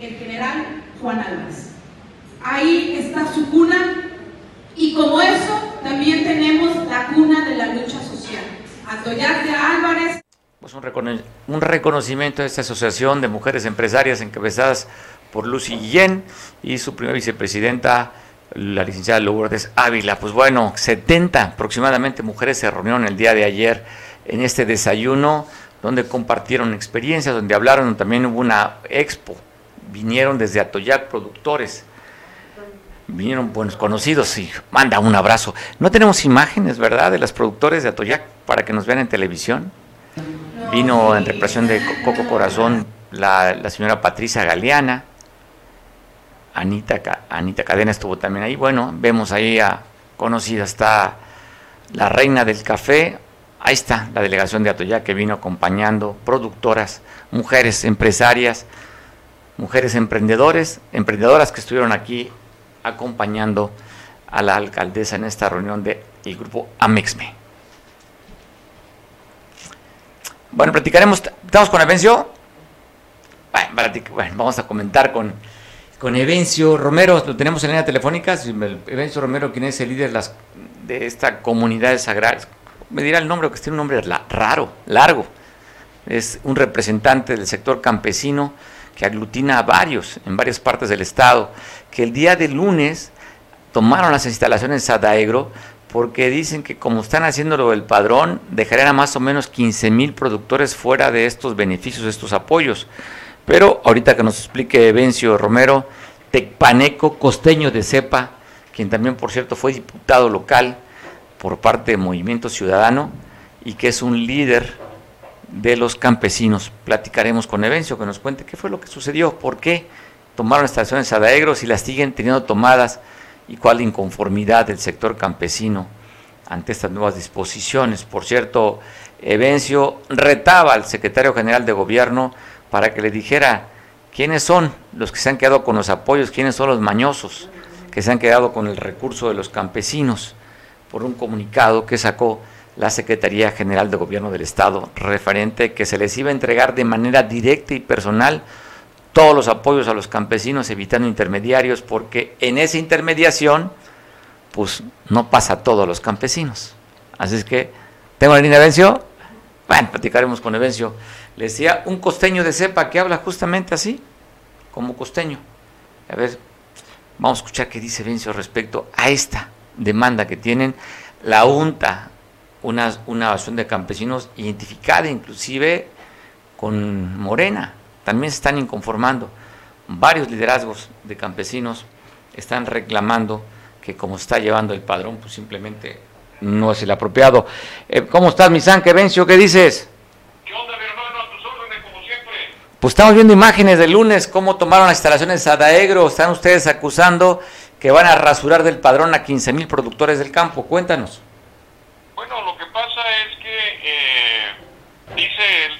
Speaker 16: El general Juan Álvarez. Ahí está su cuna y como eso también tenemos la cuna de la lucha social. Atoyarte Álvarez.
Speaker 1: Pues, un, reconocimiento a esta asociación de mujeres empresarias encabezadas por Lucy Guillén y su primera vicepresidenta, la licenciada Lourdes Ávila. Pues bueno, 70 aproximadamente mujeres se reunieron el día de ayer en este desayuno donde compartieron experiencias, donde hablaron, también hubo una expo, vinieron desde Atoyac productores, vinieron buenos conocidos y manda un abrazo. No tenemos imágenes, ¿verdad?, de las productores de Atoyac para que nos vean en televisión. Vino en represión de Coco Corazón la, señora Patricia Galeana. Anita, Anita Cadena estuvo también ahí. Bueno, vemos ahí a conocida, está la reina del café. Ahí está la delegación de Atoyá que vino acompañando productoras, mujeres empresarias, mujeres emprendedores, emprendedoras que estuvieron aquí acompañando a la alcaldesa en esta reunión del grupo Amexme. Bueno, platicaremos. ¿Estamos con Evencio? Bueno, vamos a comentar con, con Evencio Romero. Lo tenemos en línea telefónica. Evencio Romero, quien es el líder de esta comunidad agrarias. Me dirá el nombre, que tiene un nombre raro, largo. Es un representante del sector campesino que aglutina a varios en varias partes del estado, que el día de lunes tomaron las instalaciones Sadaegro porque dicen que como están haciéndolo el padrón, dejarán a más o menos 15 mil productores fuera de estos beneficios, de estos apoyos. Pero ahorita que nos explique Vencio Romero, Tecpaneco Costeño de Cepa, quien también por cierto fue diputado local por parte de Movimiento Ciudadano y que es un líder de los campesinos. Platicaremos con Evencio que nos cuente qué fue lo que sucedió, por qué tomaron estaciones Adaegros y las siguen teniendo tomadas y cuál inconformidad del sector campesino ante estas nuevas disposiciones. Por cierto, Evencio retaba al secretario general de gobierno para que le dijera quiénes son los que se han quedado con los apoyos, quiénes son los mañosos que se han quedado con el recurso de los campesinos, por un comunicado que sacó la Secretaría General de Gobierno del Estado, referente que se les iba a entregar de manera directa y personal todos los apoyos a los campesinos, evitando intermediarios, porque en esa intermediación, pues no pasa a todos los campesinos. Así es que, ¿tengo la línea de Evencio? Bueno, platicaremos con Evencio. Le decía, un costeño de cepa que habla justamente así, como costeño. A ver, vamos a escuchar qué dice Evencio respecto a esta demanda que tienen la UNTA, una, una asociación de campesinos identificada inclusive con Morena también se están inconformando. Varios liderazgos de campesinos están reclamando que como está llevando el padrón, pues simplemente no es el apropiado. Eh, ¿Cómo estás? ¿Qué vencio? ¿Qué dices?
Speaker 17: ¿Qué onda, mi hermano? A tus órdenes, como siempre.
Speaker 1: Pues estamos viendo imágenes del lunes, cómo tomaron las instalaciones de Sadaegro. Están ustedes acusando que van a rasurar del padrón a 15 mil productores del campo. Cuéntanos.
Speaker 17: Bueno, lo que pasa es que eh, dice el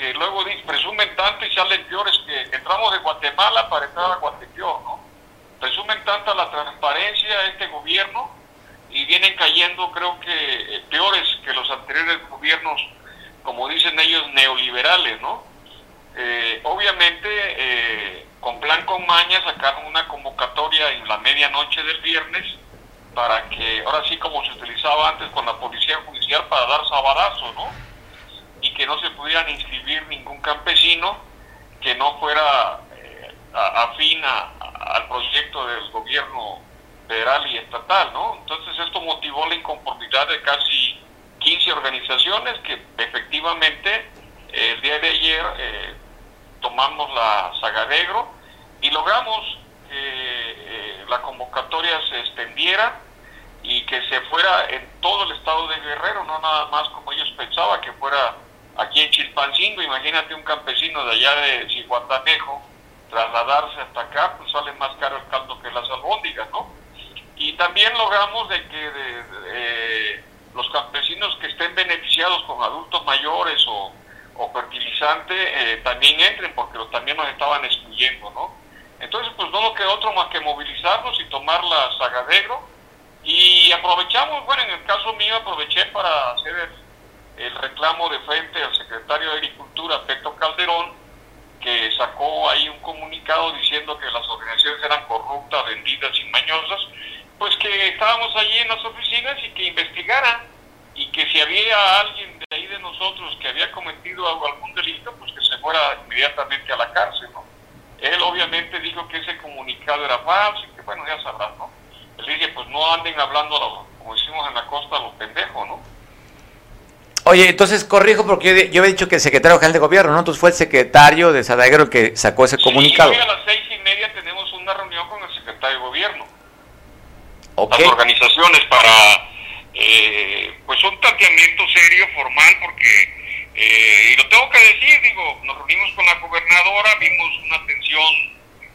Speaker 17: que, luego presumen tanto y salen peores que entramos de Guatemala para entrar a Guatepeor, ¿no? Presumen tanta la transparencia de este gobierno y vienen cayendo, creo que eh, peores que los anteriores gobiernos, como dicen ellos, neoliberales, ¿no? Eh, obviamente, eh, con plan con maña, sacaron una convocatoria en la medianoche del viernes para que, ahora sí como se utilizaba antes con la policía judicial, para dar sabadazo, ¿no? Y que no se pudieran inscribir ningún campesino que no fuera eh, afín al proyecto del gobierno federal y estatal, ¿no? Entonces esto motivó la inconformidad de casi 15 organizaciones que efectivamente el día de ayer eh, tomamos la Sagadegro y logramos que eh, la convocatoria se extendiera y que se fuera en todo el estado de Guerrero, no nada más como ellos pensaban que fuera aquí en Chilpancingo, imagínate un campesino de allá de Cihuatanejo trasladarse hasta acá, pues sale más caro el caldo que las albóndigas, ¿no? Y también logramos de que de, los campesinos que estén beneficiados con adultos mayores o, o fertilizante eh, también entren, porque también nos estaban excluyendo, ¿no? Entonces, pues no nos quedó otro más que movilizarnos y tomar la Sagadegro. Y aprovechamos, bueno, en el caso mío aproveché para hacer el, el reclamo de frente al secretario de Agricultura, Peto Calderón, que sacó ahí un comunicado diciendo que las organizaciones eran corruptas, vendidas y mañosas, pues que estábamos allí en las oficinas y que investigaran y que si había alguien de ahí de nosotros que había cometido algún delito, pues que se fuera inmediatamente a la cárcel, ¿no? Él obviamente dijo que ese comunicado era falso y que bueno, ya sabrás, ¿no? Le dije, pues no anden hablando, como decimos en la costa, a los pendejos, ¿no?
Speaker 1: Oye, entonces corrijo porque yo, yo, había dicho que el secretario general de gobierno, ¿no? Entonces fue el secretario de Sadaguero el que sacó ese
Speaker 17: sí,
Speaker 1: comunicado.
Speaker 17: Hoy a las seis y media tenemos una reunión con el secretario de gobierno.
Speaker 1: Okay.
Speaker 17: Las organizaciones para, eh, pues un planteamiento serio, formal, porque, eh, y lo tengo que decir, digo, nos reunimos con la gobernadora, vimos una atención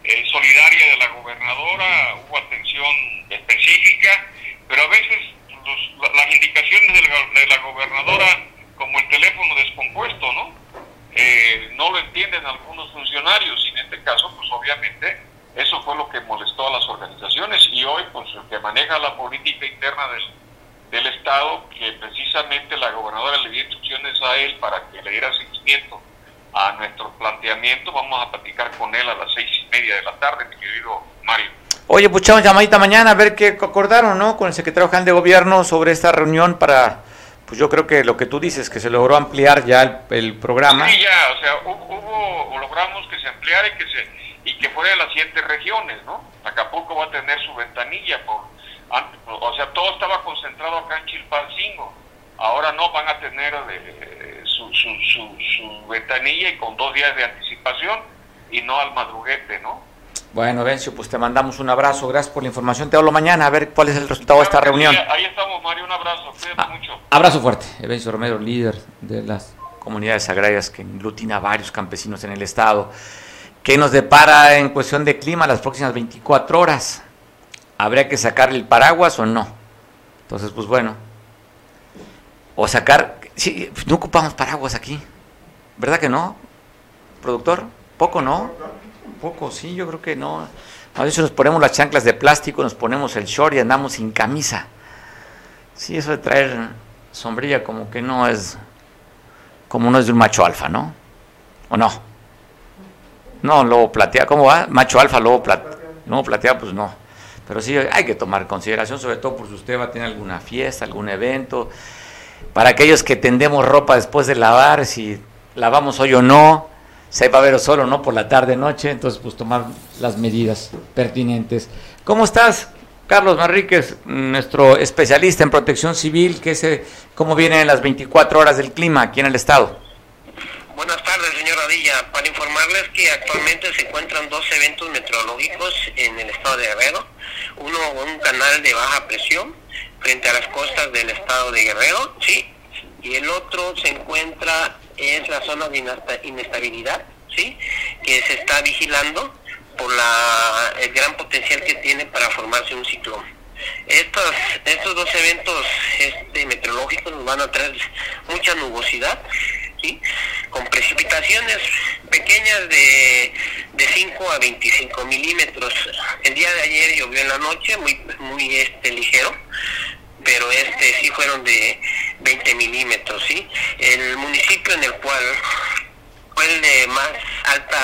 Speaker 17: eh, solidaria de la gobernadora, hubo atención específica, pero a veces los, las indicaciones de la, de la, gobernadora, como el teléfono descompuesto, ¿no? Eh, no lo entienden algunos funcionarios y en este caso, pues obviamente, eso fue lo que molestó a las organizaciones y hoy, pues el que maneja la política interna del, del Estado, que precisamente la gobernadora le dio instrucciones a él para que le diera seguimiento a nuestro planteamiento, vamos a platicar con él a las seis y media de la tarde, mi querido Mario.
Speaker 1: Oye, pues llamadita mañana a ver qué acordaron, ¿no? Con el secretario general de gobierno sobre esta reunión para, pues yo creo que lo que tú dices, que se logró ampliar ya el, el programa.
Speaker 17: Sí, ya, o sea, hubo, logramos que se ampliara y que se y que fuera en las siete regiones, ¿no? Acapulco va a tener su ventanilla, por, o sea, todo estaba concentrado acá en Chilpancingo. Ahora no, van a tener eh, su, su, su, su ventanilla y con dos días de anticipación y no al madruguete, ¿no?
Speaker 1: Bueno, Vencio, pues te mandamos un abrazo, gracias por la información. Te hablo mañana a ver cuál es el resultado
Speaker 17: claro
Speaker 1: de esta reunión.
Speaker 17: Sí, ahí estamos, Mario, un abrazo, cuídate
Speaker 1: ah,
Speaker 17: mucho.
Speaker 1: Abrazo fuerte. Vencio Romero, líder de las comunidades agrarias que englutina a varios campesinos en el estado. ¿Qué nos depara en cuestión de clima las próximas 24 horas? ¿Habría que sacar el paraguas o no? Entonces, pues bueno. O sacar... Sí, no ocupamos paraguas aquí. ¿Verdad que no? ¿Productor? Poco, ¿no? Poco, sí, yo creo que no. A veces nos ponemos las chanclas de plástico, nos ponemos el short y andamos sin camisa. Sí, eso de traer sombrilla como que no es... Como no es de un macho alfa, ¿no? ¿O no? No, lobo plateado, ¿cómo va? Macho alfa, lobo plateado. No, plateado, pues no. Pero sí hay que tomar consideración, sobre todo por si usted va a tener alguna fiesta, algún evento. Para aquellos que tendemos ropa después de lavar, si lavamos hoy o no, si va a ver solo no por la tarde, noche, entonces pues tomar las medidas pertinentes. ¿Cómo estás, Carlos Manríquez, nuestro especialista en protección civil? ¿Qué se, ¿Cómo vienen las 24 horas del clima aquí en el estado?
Speaker 18: Buenas tardes, señor Radilla. Para informarles que actualmente se encuentran dos eventos meteorológicos en el estado de Guerrero. Uno, un canal de baja presión frente a las costas del estado de Guerrero, ¿sí? Y el otro se encuentra, es la zona de inesta- inestabilidad, ¿sí? Que se está vigilando por la, el gran potencial que tiene para formarse un ciclón. Estos, estos dos eventos este, meteorológicos nos van a traer mucha nubosidad, ¿sí? con precipitaciones pequeñas de, de 5 a 25 milímetros. El día de ayer llovió en la noche, muy, muy este, ligero, pero este sí fueron de 20 milímetros. ¿sí? El municipio en el cual fue el de más alta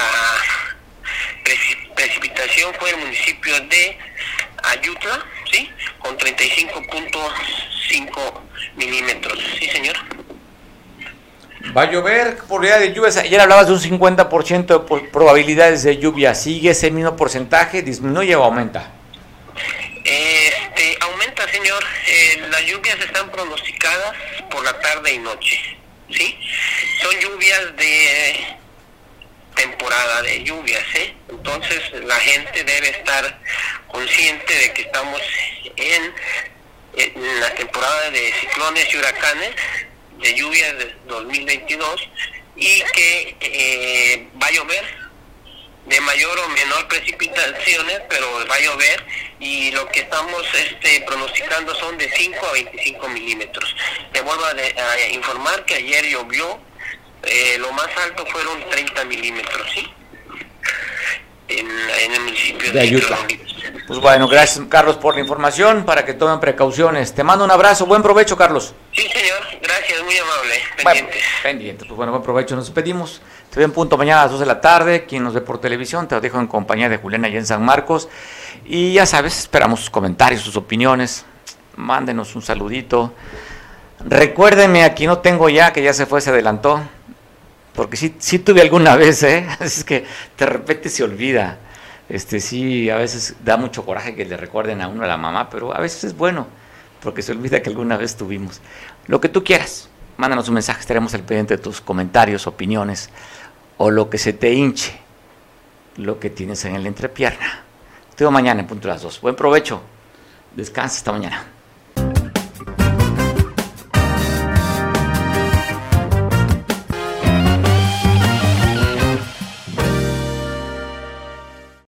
Speaker 18: preci- precipitación fue el municipio de Ayutla, ¿sí? Con 35.5 milímetros, ¿sí, señor?
Speaker 1: Va a llover, probabilidad de lluvias. Ayer hablabas de un 50% de probabilidades de lluvia. ¿Sigue ese mismo porcentaje? ¿Disminuye o aumenta?
Speaker 18: Este, señor. Eh, las lluvias están pronosticadas por la tarde y noche, ¿sí? Son lluvias de temporada de lluvias, ¿eh? Entonces la gente debe estar consciente de que estamos en, en la temporada de ciclones y huracanes, de lluvias de 2022 y que eh, va a llover de mayor o menor precipitaciones, pero va a llover y lo que estamos este, pronosticando son de 5 a 25 milímetros. Le vuelvo a, de- a informar que ayer llovió, eh, lo más alto fueron 30 milímetros, ¿sí? En, en el municipio
Speaker 1: De Ayutla.
Speaker 18: Tamaulipas.
Speaker 1: Pues bueno, gracias Carlos por la información, para que tomen precauciones. Te mando un abrazo, buen provecho Carlos.
Speaker 18: Sí, señor, gracias, muy amable.
Speaker 1: Bueno, pendientes, pues bueno, buen provecho, nos despedimos. Te veo en punto mañana a las 2 de la tarde, quien nos ve por televisión, te lo dejo en compañía de Juliana y en San Marcos. Y ya sabes, esperamos sus comentarios, sus opiniones, mándenos un saludito. Recuérdenme, aquí no tengo ya, que ya se fue, se adelantó, porque sí, sí tuve alguna vez, ¿eh? Es que de repente se olvida. Este sí, a veces da mucho coraje que le recuerden a uno a la mamá, pero a veces es bueno, porque se olvida que alguna vez tuvimos. Lo que tú quieras, mándanos un mensaje, estaremos al pendiente de tus comentarios, opiniones, o lo que se te hinche, lo que tienes en el entrepierna. Te veo mañana en punto de las dos. Buen provecho, descansa hasta mañana.